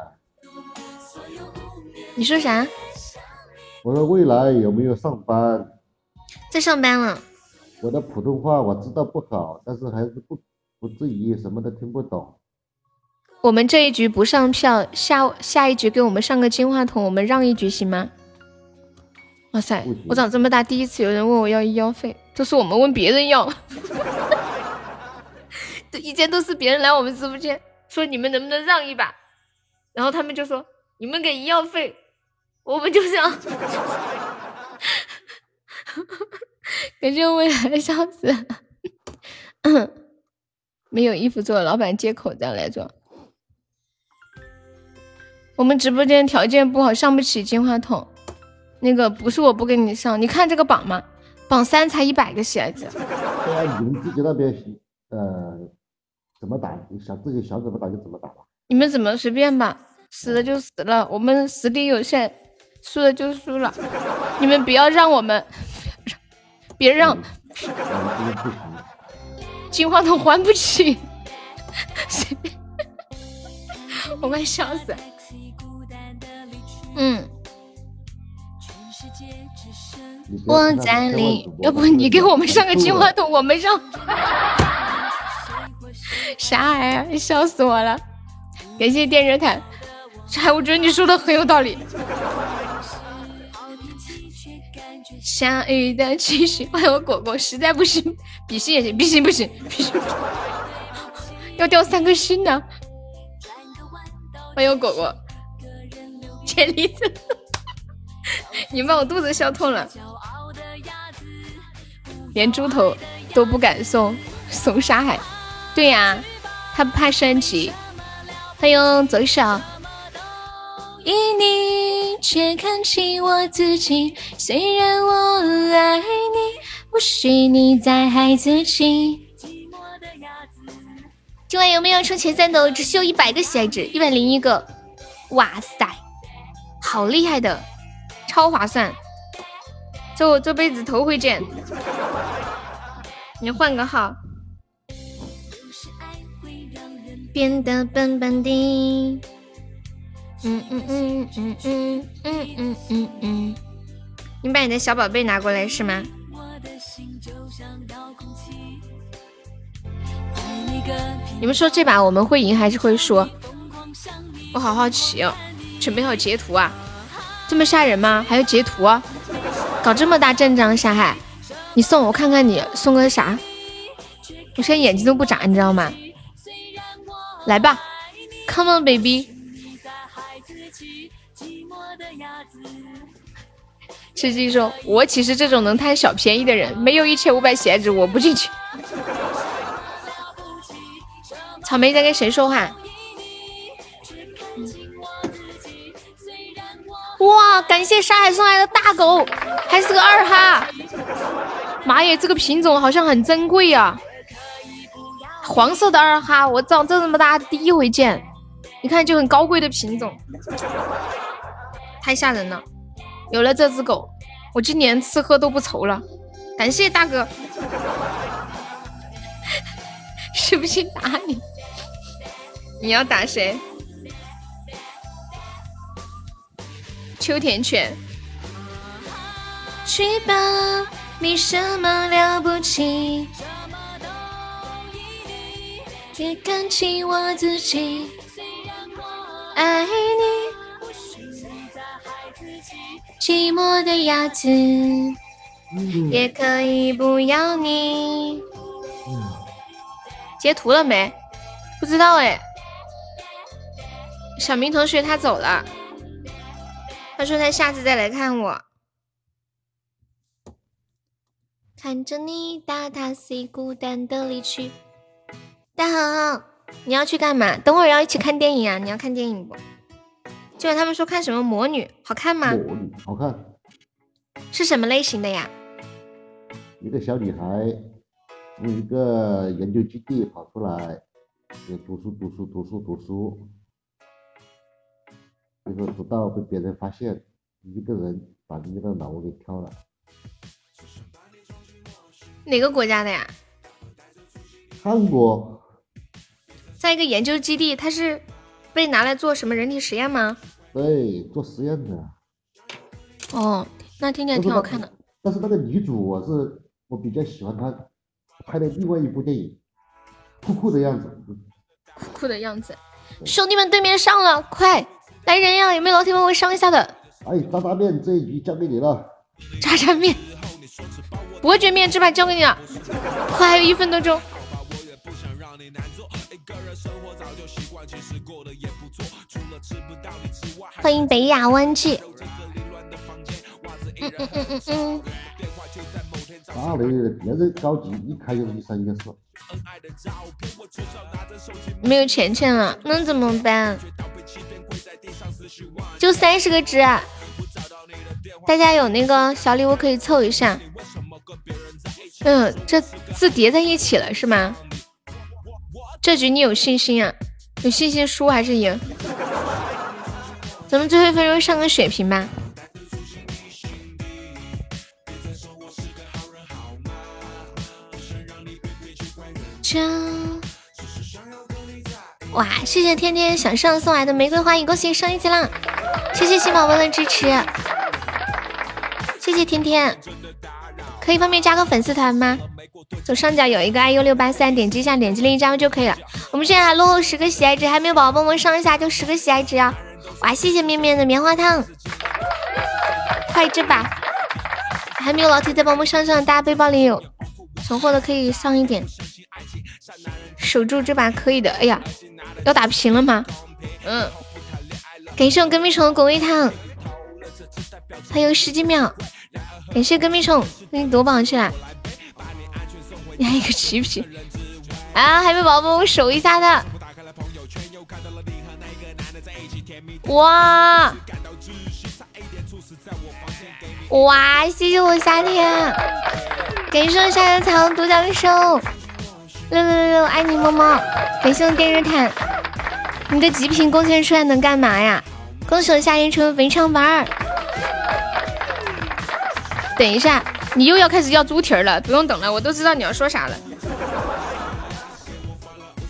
你说啥？我说未来有没有上班？在上班了。我的普通话我知道不好，但是还是不不至于什么都听不懂。我们这一局不上票，下下一局给我们上个金话筒，我们让一局行吗？哇塞，我长这么大第一次有人问我要医药费，都是我们问别人要。以前都是别人来我们直播间说你们能不能让一把，然后他们就说你们给医药费，我们就这样。感谢未来的笑死，没有衣服做，老板接口罩来做。我们直播间条件不好，上不起金话筒。那个不是我不给你上，你看这个榜吗？榜三才一百个喜爱值。对啊，你们自己那边呃怎么打？你想自己想怎么打就怎么打吧。你们怎么随便吧，死了就死了，我们实力有限，输了就输了。你们不要让我们。别让，金话筒还不起，我快笑死。嗯，我在里，要不你给我们上个金话筒，我们上。啥玩意儿？笑死我了！感谢电热毯，还我觉得你说的很有道理。下雨的继续，欢迎我果果，实在不行，比心也行，比心不行，比心要掉三颗心呢。欢迎果果，千里子，你把我肚子笑痛了，连猪头都不敢送，送沙海，对呀，他怕升级。欢迎左手。因你却看清我自己，虽然我爱你，不许你再害自己。今晚有没有冲前三的？只需要一百个喜爱值，一百零一个。哇塞，好厉害的，超划算！这我这辈子头回见。你换个号，变得笨笨的。嗯嗯嗯嗯嗯嗯嗯嗯嗯，你把你的小宝贝拿过来是吗？你们说这把我们会赢还是会输？我好好奇哦，准备好截图啊！这么吓人吗？还要截图？搞这么大阵仗，沙海，你送我看看，你送个啥？我现在眼睛都不眨，你知道吗？来吧，Come on baby。吃鸡说：“我岂是这种能贪小便宜的人，没有一千五百喜爱值我不进去。”草莓在跟谁说话？哇！感谢沙海送来的大狗，还是个二哈！妈耶，这个品种好像很珍贵呀！黄色的二哈，我长这么大第一回见，一看就很高贵的品种。太吓人了！有了这只狗，我今年吃喝都不愁了。感谢大哥，是不是打你？你要打谁？秋田犬。去吧，没什么了不起。别看轻我自己，爱你。寂寞的鸭子，也可以不要你。截图了没？不知道哎。小明同学他走了，他说他下次再来看我。看着你大踏 C 孤单的离去。大恒，你要去干嘛？等会儿要一起看电影啊？你要看电影不？就是他们说看什么魔女，好看吗？魔女好看，是什么类型的呀？一个小女孩从一个研究基地跑出来，就读书读书读书读书，最后读到被别人发现，一个人把人家的脑给挑了。哪个国家的呀？韩国在一个研究基地，它是被拿来做什么人体实验吗？对做实验的，哦，那听起来挺好看的。但是那个女主我是我比较喜欢她拍的另外一部电影，酷酷的样子。酷酷的样子。兄弟们，对面上了，快来人呀！有没有老铁们我上一下的？哎，炸炸面这一局交给你了。炸酱面，伯爵面这把交给你了，快还有一分多钟。欢迎北亚湾记。嗯嗯嗯嗯嗯，哪里别人着急，一开就一三一四。没有钱钱了，那怎么办？就三十个值啊！大家有那个小礼物可以凑一下。嗯，这字叠在一起了是吗？这局你有信心啊？有信心输还是赢？咱们最后一分钟上个血瓶吧。哇，谢谢天天想上送来的玫瑰花，恭喜升一级啦！谢谢新宝宝的支持，谢谢天天，可以方便加个粉丝团吗？左上角有一个 iu 六八三，点击一下，点击另一张就可以了。我们现在还落后十个喜爱值，还没有宝宝帮忙上一下，就十个喜爱值啊！哇，谢谢面面的棉花糖，快这把！还没有老铁再帮忙上上，大家背包里有存货的可以上一点，守住这把可以的。哎呀，要打平了吗？嗯，感谢我跟屁虫的果味糖，还有十几秒，感谢跟屁虫给你夺宝去了。你还有一个旗皮啊！还没宝宝，我守一下的。哇哇！谢谢我夏天，感谢我夏天彩虹独角兽，六六六六，爱你么么！感谢我电热毯，你的极品贡献出来能干嘛呀？恭喜我夏天成为肥肠丸儿。等一下。你又要开始要猪蹄儿了，不用等了，我都知道你要说啥了。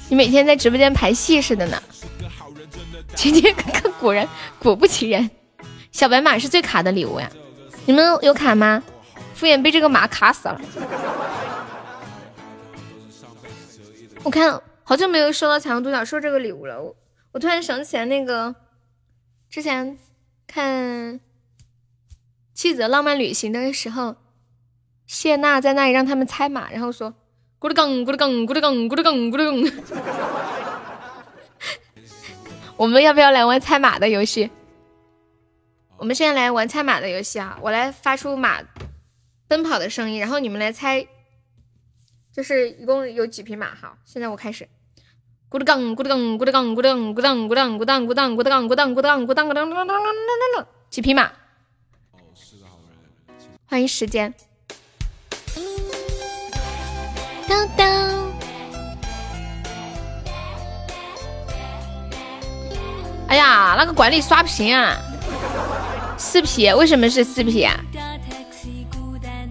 你每天在直播间排戏似的呢。今天果然果不其然，小白马是最卡的礼物呀。你们有卡吗？敷衍被这个马卡死了。我看好久没有收到彩虹独角兽这个礼物了。我我突然想起来那个之前看《妻子浪漫旅行》的时候。谢娜在那里让他们猜码，然后说咕噜更咕噜更咕噜更咕噜更咕噜更。我们要不要来玩猜码的游戏？我们现在来玩猜码的游戏啊！我来发出马奔跑的声音，然后你们来猜，就是一共有几匹马？好，现在我开始。咕噜更咕噜更咕噜更咕噜更咕当咕当咕当咕当咕当咕当咕当咕当咕当咕当，几匹马？欢迎时间。当当！哎呀，那个管理刷屏啊，四匹，为什么是四匹啊？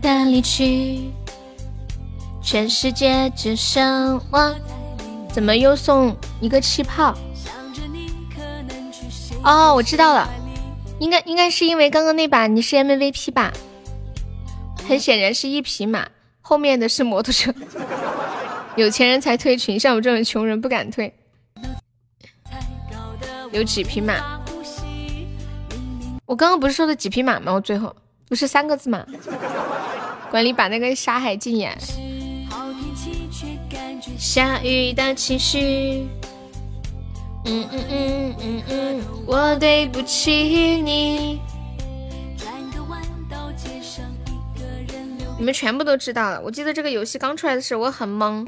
的离去，全世界只剩我。怎么又送一个气泡？哦，我知道了，应该应该是因为刚刚那把你是 MVP 吧？很显然是一匹马。后面的是摩托车，有钱人才退群，像我这种穷人不敢退。有几匹马？我刚刚不是说的几匹马吗？我最后不是三个字吗？管理把那个沙海禁言。下雨的情绪。嗯嗯嗯嗯嗯，我对不起你。你们全部都知道了。我记得这个游戏刚出来的时候，我很懵。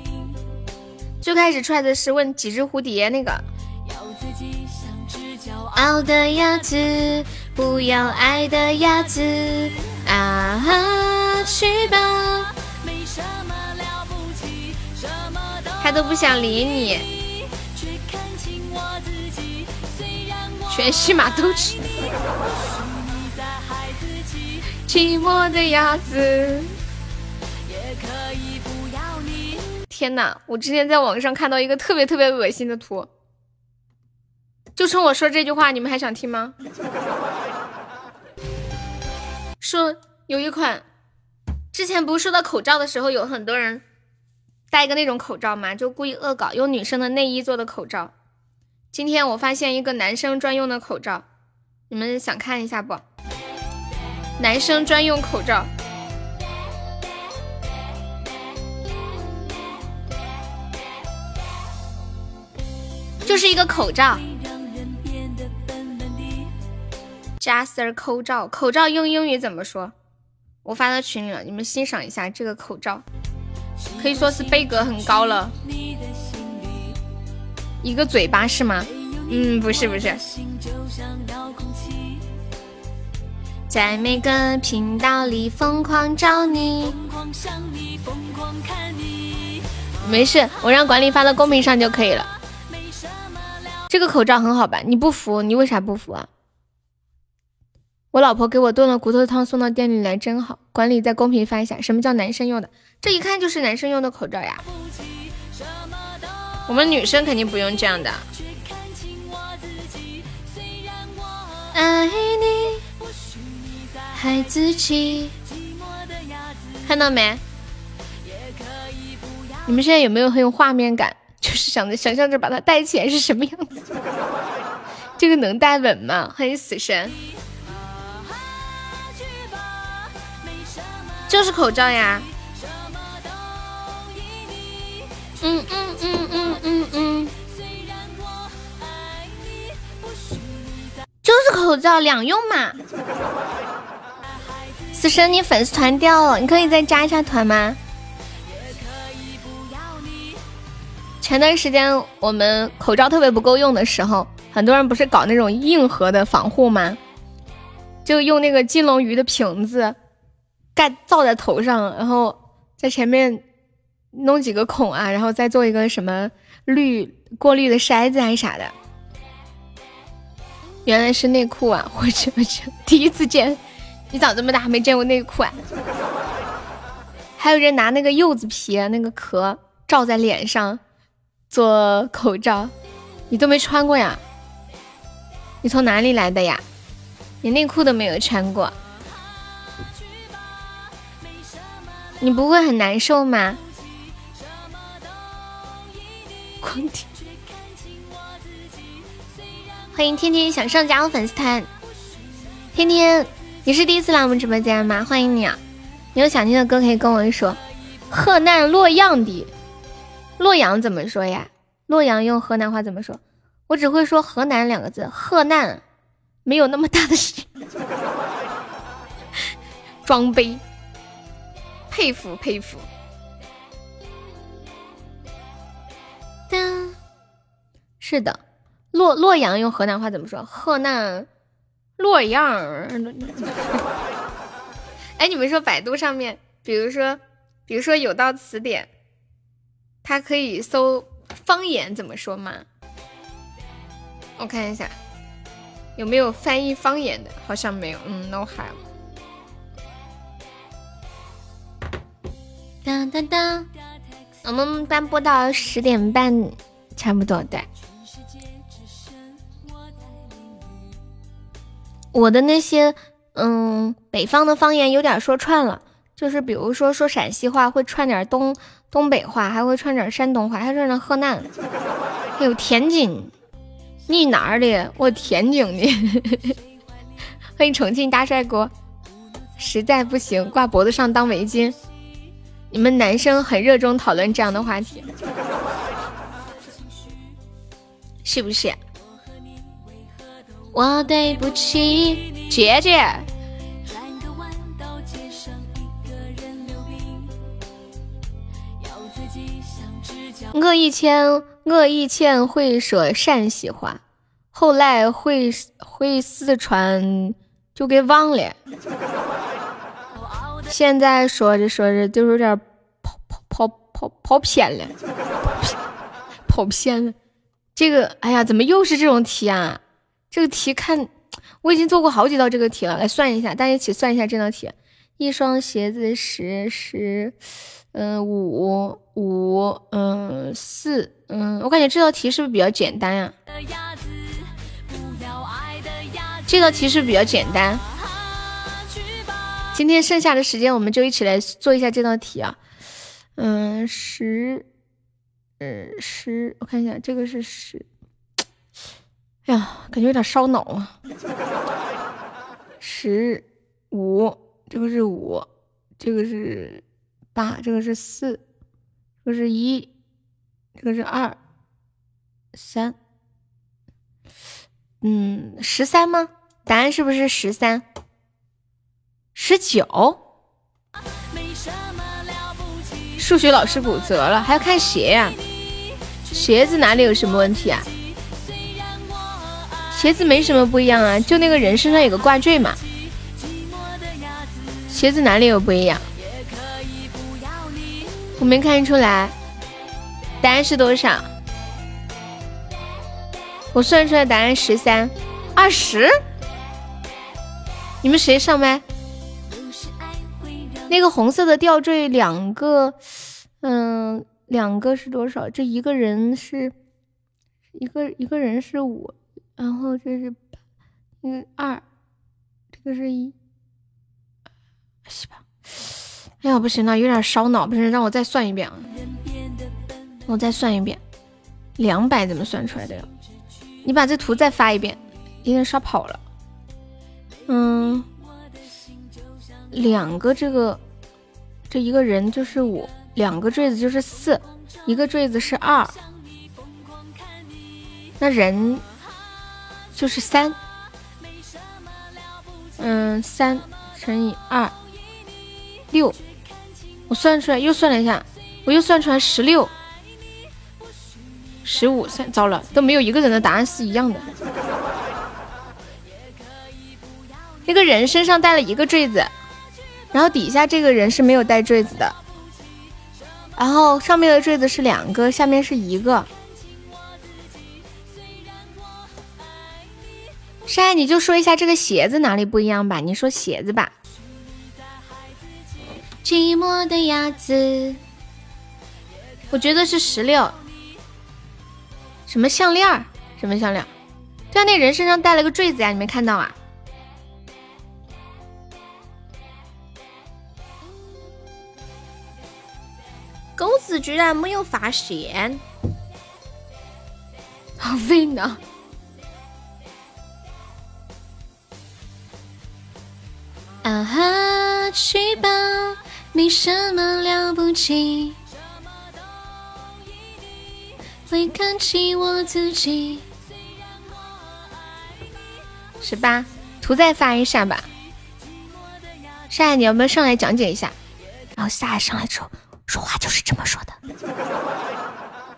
最开始出来的是问几只蝴蝶那个。傲的鸭子，不要爱的鸭子啊！去吧，他都不想理你，全是马都吃。寂寞的鸭子。天哪！我之前在网上看到一个特别特别恶心的图，就冲我说这句话，你们还想听吗？说有一款，之前不是说到口罩的时候，有很多人戴一个那种口罩嘛，就故意恶搞，用女生的内衣做的口罩。今天我发现一个男生专用的口罩，你们想看一下不？男生专用口罩。就是一个口罩，Jaser 口罩，口罩用英语怎么说？我发到群里了，你们欣赏一下这个口罩，可以说是逼格很高了。一个嘴巴是吗？嗯，不是不是。在每个频道里疯狂找你，没事，我让管理发到公屏上就可以了。这个口罩很好吧？你不服？你为啥不服啊？我老婆给我炖了骨头汤送到店里来，真好。管理在公屏发一下，什么叫男生用的？这一看就是男生用的口罩呀。我们女生肯定不用这样的。爱你，孩子气。看到没？你们现在有没有很有画面感？就是想着想象着把它戴起来是什么样子，这个能戴稳吗？欢迎死神，就是口罩呀。嗯嗯嗯嗯嗯嗯，就是口罩两用嘛。死神，你粉丝团掉了，你可以再加一下团吗？前段时间我们口罩特别不够用的时候，很多人不是搞那种硬核的防护吗？就用那个金龙鱼的瓶子盖罩在头上，然后在前面弄几个孔啊，然后再做一个什么滤过滤的筛子还是啥的。原来是内裤啊！我去我去第一次见，你长这么大还没见过内裤啊？还有人拿那个柚子皮那个壳罩在脸上。做口罩，你都没穿过呀？你从哪里来的呀？你内裤都没有穿过，你不会很难受吗？光听，欢迎天天想上加入粉丝团，天天，你是第一次来我们直播间吗？欢迎你啊！你有想听的歌可以跟我说，河南洛阳的。洛阳怎么说呀？洛阳用河南话怎么说？我只会说河南两个字，河南没有那么大的事。装杯，佩服佩服。噔，是的，洛洛阳用河南话怎么说？河南洛阳。哎，你们说百度上面，比如说，比如说有道词典。它可以搜方言怎么说吗？我看一下有没有翻译方言的，好像没有。嗯，no have。当当当，我们班播到十点半，差不多对。我的那些嗯，北方的方言有点说串了，就是比如说说陕西话会串点东。东北话还会串点山东话，还串点河南，还有天津。你哪儿的？我天津的。欢迎重庆大帅哥。实在不行，挂脖子上当围巾。你们男生很热衷讨论这样的话题，是不是？我对不起姐姐。我以前我以前会说陕西话，后来会会四川就给忘了。现在说着说着就有点跑跑跑跑跑偏了，跑偏了。这个，哎呀，怎么又是这种题啊？这个题看，我已经做过好几道这个题了。来算一下，大家一起算一下这道题。一双鞋子十十，嗯五五嗯四嗯，我感觉这道题是不是比较简单呀？这道题是不是比较简单？今天剩下的时间，我们就一起来做一下这道题啊。嗯，十，呃，十，我看一下，这个是十。哎呀，感觉有点烧脑啊。十五，这个是五，这个是八，这个是四，这是一，这个是二，三。嗯，十三吗？答案是不是十三？十九，数学老师骨折了，还要看鞋呀？鞋子哪里有什么问题啊？鞋子没什么不一样啊，就那个人身上有个挂坠嘛。鞋子哪里有不一样？我没看出来。答案是多少？我算出来答案十三，二十。你们谁上麦？那个红色的吊坠两个，嗯，两个是多少？这一个人是一个一个人是五，然后这是嗯二，这个是一，是吧？哎呀，不行了，有点烧脑，不行，让我再算一遍啊！我再算一遍，两百怎么算出来的呀？你把这图再发一遍，有点刷跑了。嗯。两个这个，这一个人就是五，两个坠子就是四，一个坠子是二，那人就是三，嗯，三乘以二，六，我算出来又算了一下，我又算出来十六，十五，算糟了，都没有一个人的答案是一样的。那个人身上带了一个坠子。然后底下这个人是没有带坠子的，然后上面的坠子是两个，下面是一个。山，你就说一下这个鞋子哪里不一样吧？你说鞋子吧。寂寞的鸭子，我觉得是十六。什么项链？什么项链？对啊，那人身上戴了个坠子呀，你没看到啊？狗子居然没有发现，好费脑！啊哈，去吧，没什么了不起，会看起我自己。十八，图再发一下吧。夏夏，你要不要上来讲解一下？然后夏夏上来之后。说话就是这么说的。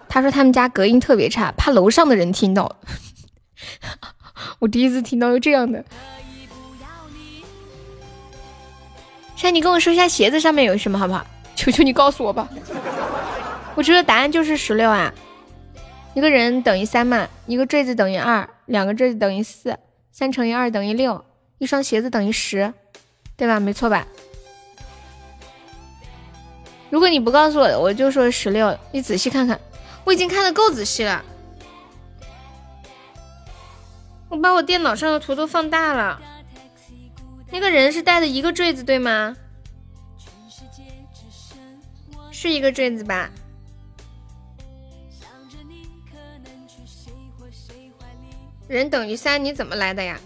他说他们家隔音特别差，怕楼上的人听到。我第一次听到有这样的。山，你跟我说一下鞋子上面有什么好不好？求求你告诉我吧。我觉得答案就是十六啊。一个人等于三嘛，一个坠子等于二，两个坠子等于四，三乘以二等于六，一双鞋子等于十，对吧？没错吧？如果你不告诉我，我就说十六。你仔细看看，我已经看的够仔细了。我把我电脑上的图都放大了。那个人是带的一个坠子，对吗？是一个坠子吧？人等于三，你怎么来的呀？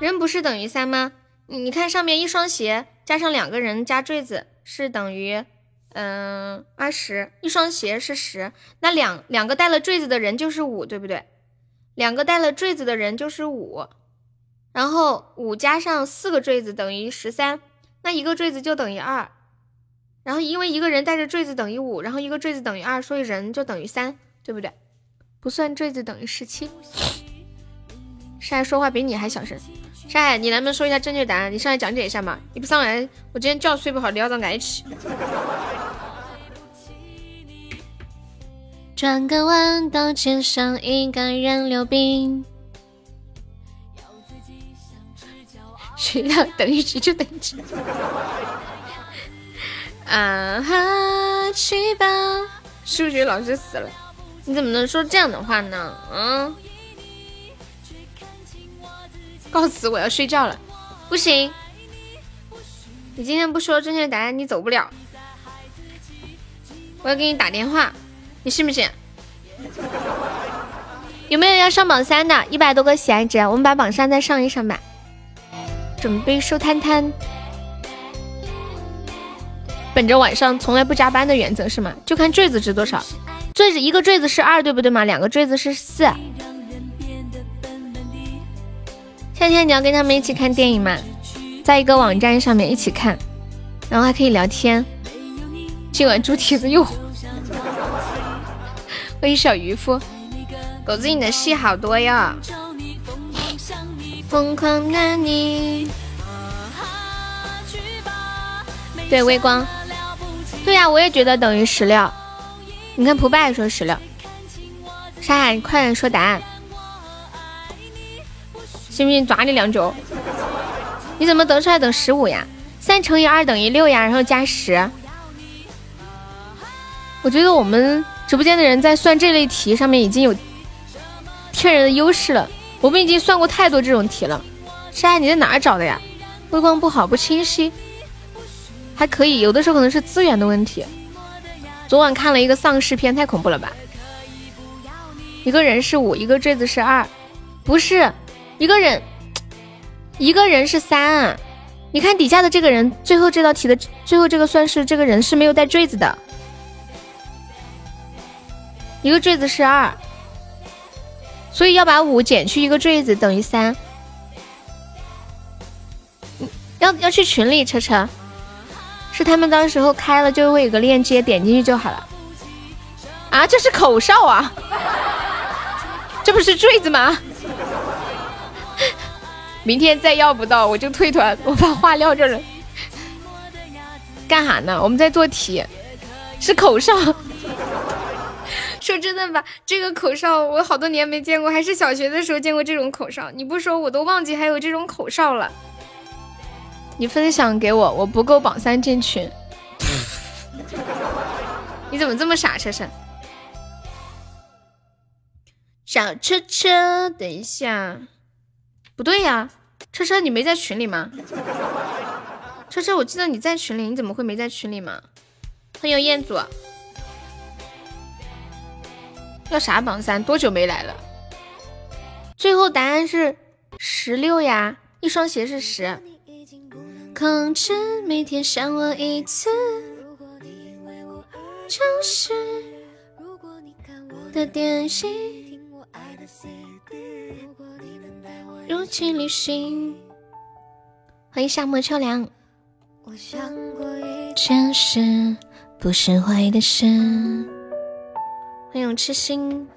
人不是等于三吗？你看上面一双鞋。加上两个人加坠子是等于，嗯，二十一双鞋是十，那两两个带了坠子的人就是五，对不对？两个带了坠子的人就是五，然后五加上四个坠子等于十三，那一个坠子就等于二，然后因为一个人带着坠子等于五，然后一个坠子等于二，所以人就等于三，对不对？不算坠子等于十七。沙海说话比你还小声。沙海，你能不能说一下正确答案？你上来讲解一下嘛？你不上来，我今天觉睡不好，你要到挨起。转个弯，道歉上一个人溜冰。学料等于几就等于几。啊哈，去吧！数学老师死了，你怎么能说这样的话呢？嗯。告辞，我要睡觉了。不行，你今天不说正确答案，你走不了。我要给你打电话，你信不信？有没有要上榜三的？一百多个喜爱值，我们把榜三再上一上吧。准备收摊摊，本着晚上从来不加班的原则是吗？就看坠子值多少。坠子一个坠子是二，对不对嘛？两个坠子是四。夏天你要跟他们一起看电影吗？在一个网站上面一起看，然后还可以聊天。今晚猪蹄子又欢迎小渔夫，狗子你的戏好多呀！疯狂的你，对微光，对呀，我也觉得等于十六。你看蒲爸也说十六，沙海，快点说答案。信不信抓你两脚？你怎么得出来等十五呀？三乘以二等于六呀，然后加十。我觉得我们直播间的人在算这类题上面已经有天然的优势了。我们已经算过太多这种题了。沙，你在哪儿找的呀？微光不好，不清晰。还可以，有的时候可能是资源的问题。昨晚看了一个丧尸片，太恐怖了吧？一个人是五，一个坠子是二，不是。一个人，一个人是三。你看底下的这个人，最后这道题的最后这个算式，这个人是没有带坠子的。一个坠子是二，所以要把五减去一个坠子等于三。要要去群里，车车，是他们到时候开了就会有个链接，点进去就好了。啊，这是口哨啊，这不是坠子吗？明天再要不到我就退团，我把话撂这儿了。干啥呢？我们在做题，是口哨。说真的吧，这个口哨我好多年没见过，还是小学的时候见过这种口哨。你不说我都忘记还有这种口哨了。你分享给我，我不够榜三进群。你怎么这么傻，车车？小车车，等一下。不对呀，车车，你没在群里吗？车车，我记得你在群里，你怎么会没在群里吗？欢迎彦祖，要啥榜三？多久没来了？最后答案是十六呀，一双鞋是十。控制每天想我一次，就是的点心。如期旅行，欢迎夏末秋凉。我想过一件事不是坏的事？欢迎痴心，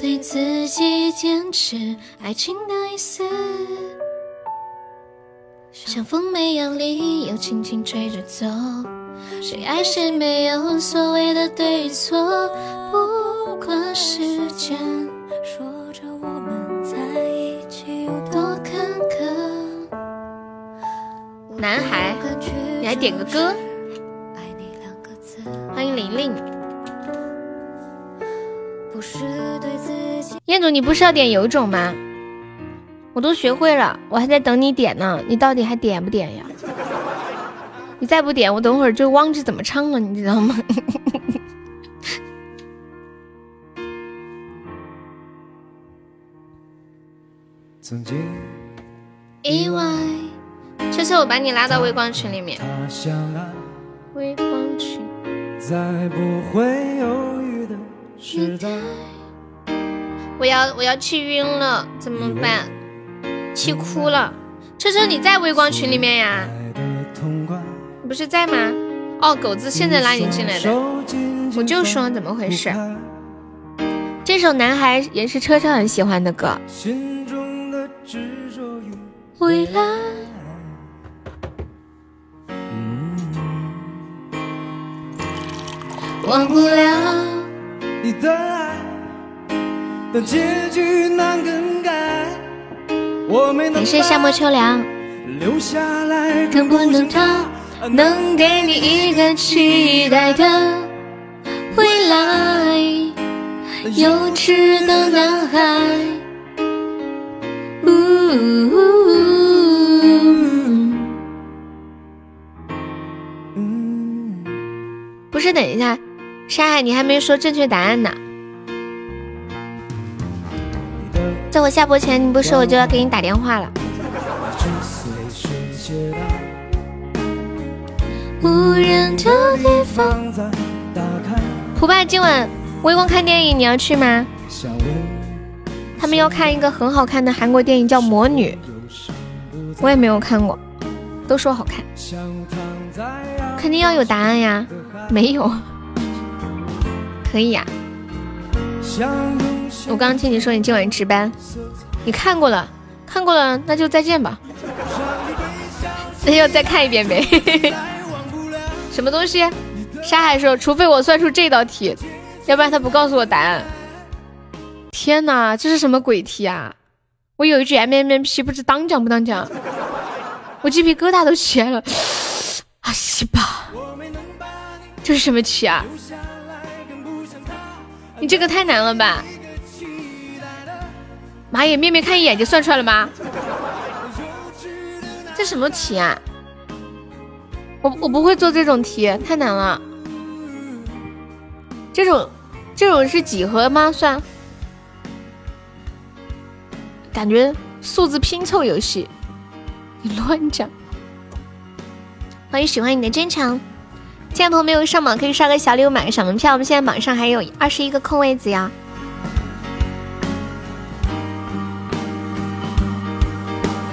对自己坚持爱情的意思，像风没有理由轻轻吹着走。谁爱谁没有所谓的对错，不过时间说着我们在一起有多坎坷。男孩，你来点个歌。彦祖，你不是要点有种吗？我都学会了，我还在等你点呢。你到底还点不点呀？你再不点，我等会儿就忘记怎么唱了，你知道吗？曾经意外。车车，我把你拉到微光群里面。微光群。我要我要气晕了，怎么办？气哭了。车车，你在微光群里面呀？你不是在吗？哦，狗子现在拉你进来的。我就说怎么回事？这首《男孩》也是车车很喜欢的歌。未来。忘不了你的爱，但结局难更改。我没能。感谢夏末秋凉。留下来，能不能他能给你一个期待的未来？幼稚的男孩。不是，等一下。沙海，你还没说正确答案呢。在我下播前，你不说我就要给你打电话了。无人的地方。普爸，今晚微光看电影，你要去吗？他们要看一个很好看的韩国电影，叫《魔女》，我也没有看过，都说好看。肯定要有答案呀，没有。可以呀，我刚刚听你说你今晚值班，你看过了，看过了，那就再见吧，那就再看一遍呗。什么东西？沙海说，除非我算出这道题，要不然他不告诉我答案。天哪，这是什么鬼题啊？我有一句 M M M P，不知当讲不当讲，我鸡皮疙瘩都起来了。啊西吧，这是什么题啊？你这个太难了吧！妈耶，面面看一眼就算出来了吗？这什么题啊？我我不会做这种题，太难了。这种这种是几何吗？算？感觉数字拼凑游戏。你乱讲。欢迎喜欢你的坚强。现在朋友没有上榜，可以刷个小礼物，买个小门票。我们现在榜上还有二十一个空位子呀。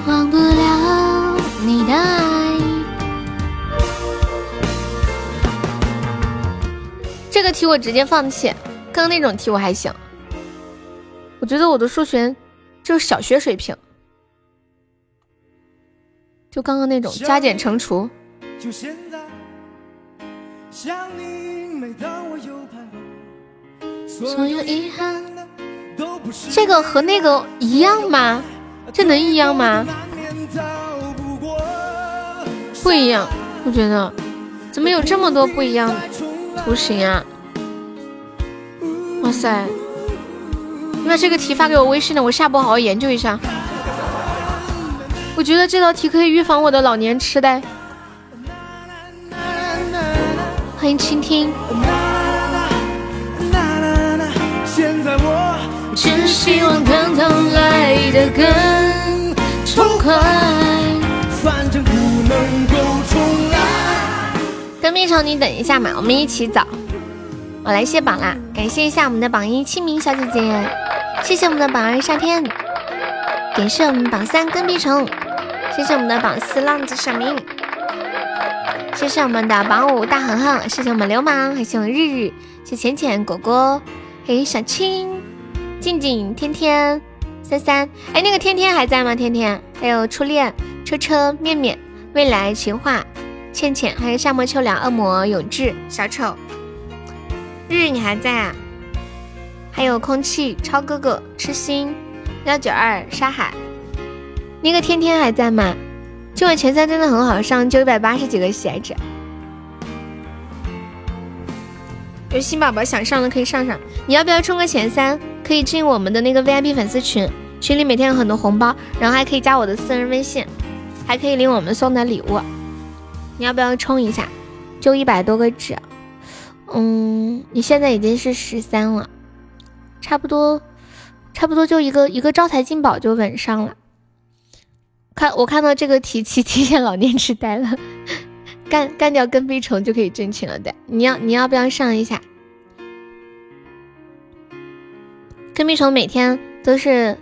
忘不了你的爱。这个题我直接放弃，刚刚那种题我还行。我觉得我的数学就是小学水平，就刚刚那种加减乘除。想你，每当我又徘徊所有遗憾。这个和那个一样吗？这能一样吗？不一样，我觉得。怎么有这么多不一样图形啊？哇塞！你把这个题发给我微信了，我下播好好研究一下。我觉得这道题可以预防我的老年痴呆。欢迎倾听。只希望疼痛来得更痛快。反正不能够重来。跟蜜虫，你等一下嘛，我们一起走。我来卸榜啦，感谢一下我们的榜一清明小姐姐，谢谢我们的榜二夏天，感谢我们榜三跟屁虫，谢谢我们的榜四浪子小明。谢谢我们的榜五大恒恒，谢谢我们流氓，还谢我们日日，谢浅浅果果，还有小青、静静、天天、三三，哎，那个天天还在吗？天天，还有初恋、车车、面面、未来、情话、倩倩，还有夏末秋凉、恶魔、永志、小丑、日日，你还在啊？还有空气、超哥哥、痴心、幺九二、沙海，那个天天还在吗？今晚前三真的很好上，就一百八十几个喜爱值。有新宝宝想上的可以上上，你要不要冲个前三？可以进我们的那个 VIP 粉丝群，群里每天有很多红包，然后还可以加我的私人微信，还可以领我们送的礼物。你要不要冲一下？就一百多个纸。嗯，你现在已经是十三了，差不多，差不多就一个一个招财进宝就稳上了。看，我看到这个题，提提现老年痴呆了，干干掉跟屁虫就可以挣钱了的。你要你要不要上一下？跟屁虫每天都是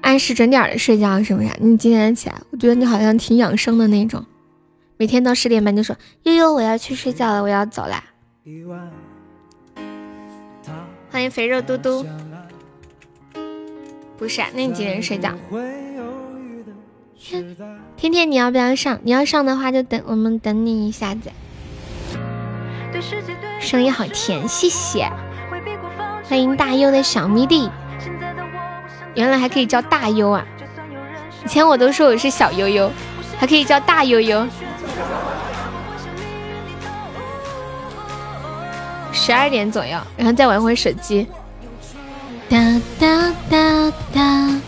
按时准点的睡觉，是不是？你几点起来？我觉得你好像挺养生的那种，每天到十点半就说悠悠我要去睡觉了，我要走啦。欢迎肥肉嘟嘟。不是，那你几点睡觉？天天你要不要上？你要上的话就等我们等你一下子。声音好甜，谢谢。欢迎大优的小迷弟，原来还可以叫大优啊！以前我都说我是小悠悠，还可以叫大悠悠。十二点左右，然后再玩会手机。哒哒哒哒。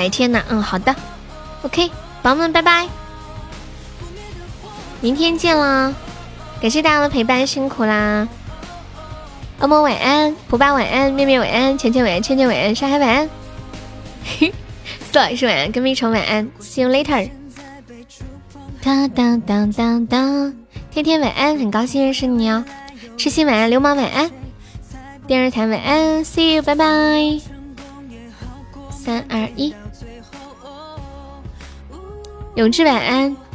改天呢？嗯，好的。OK，宝宝们，拜拜。明天见了，感谢大家的陪伴，辛苦啦！恶魔晚安，普巴晚安，面面晚安，浅浅晚安，倩倩晚安，沙海晚安，苏老师晚安，跟蜜虫晚安，See you later。当当当当当，天天晚安，很高兴认识你哦。痴心晚安，流氓晚安，电视台晚安，See you，拜拜。三二一，永志晚安。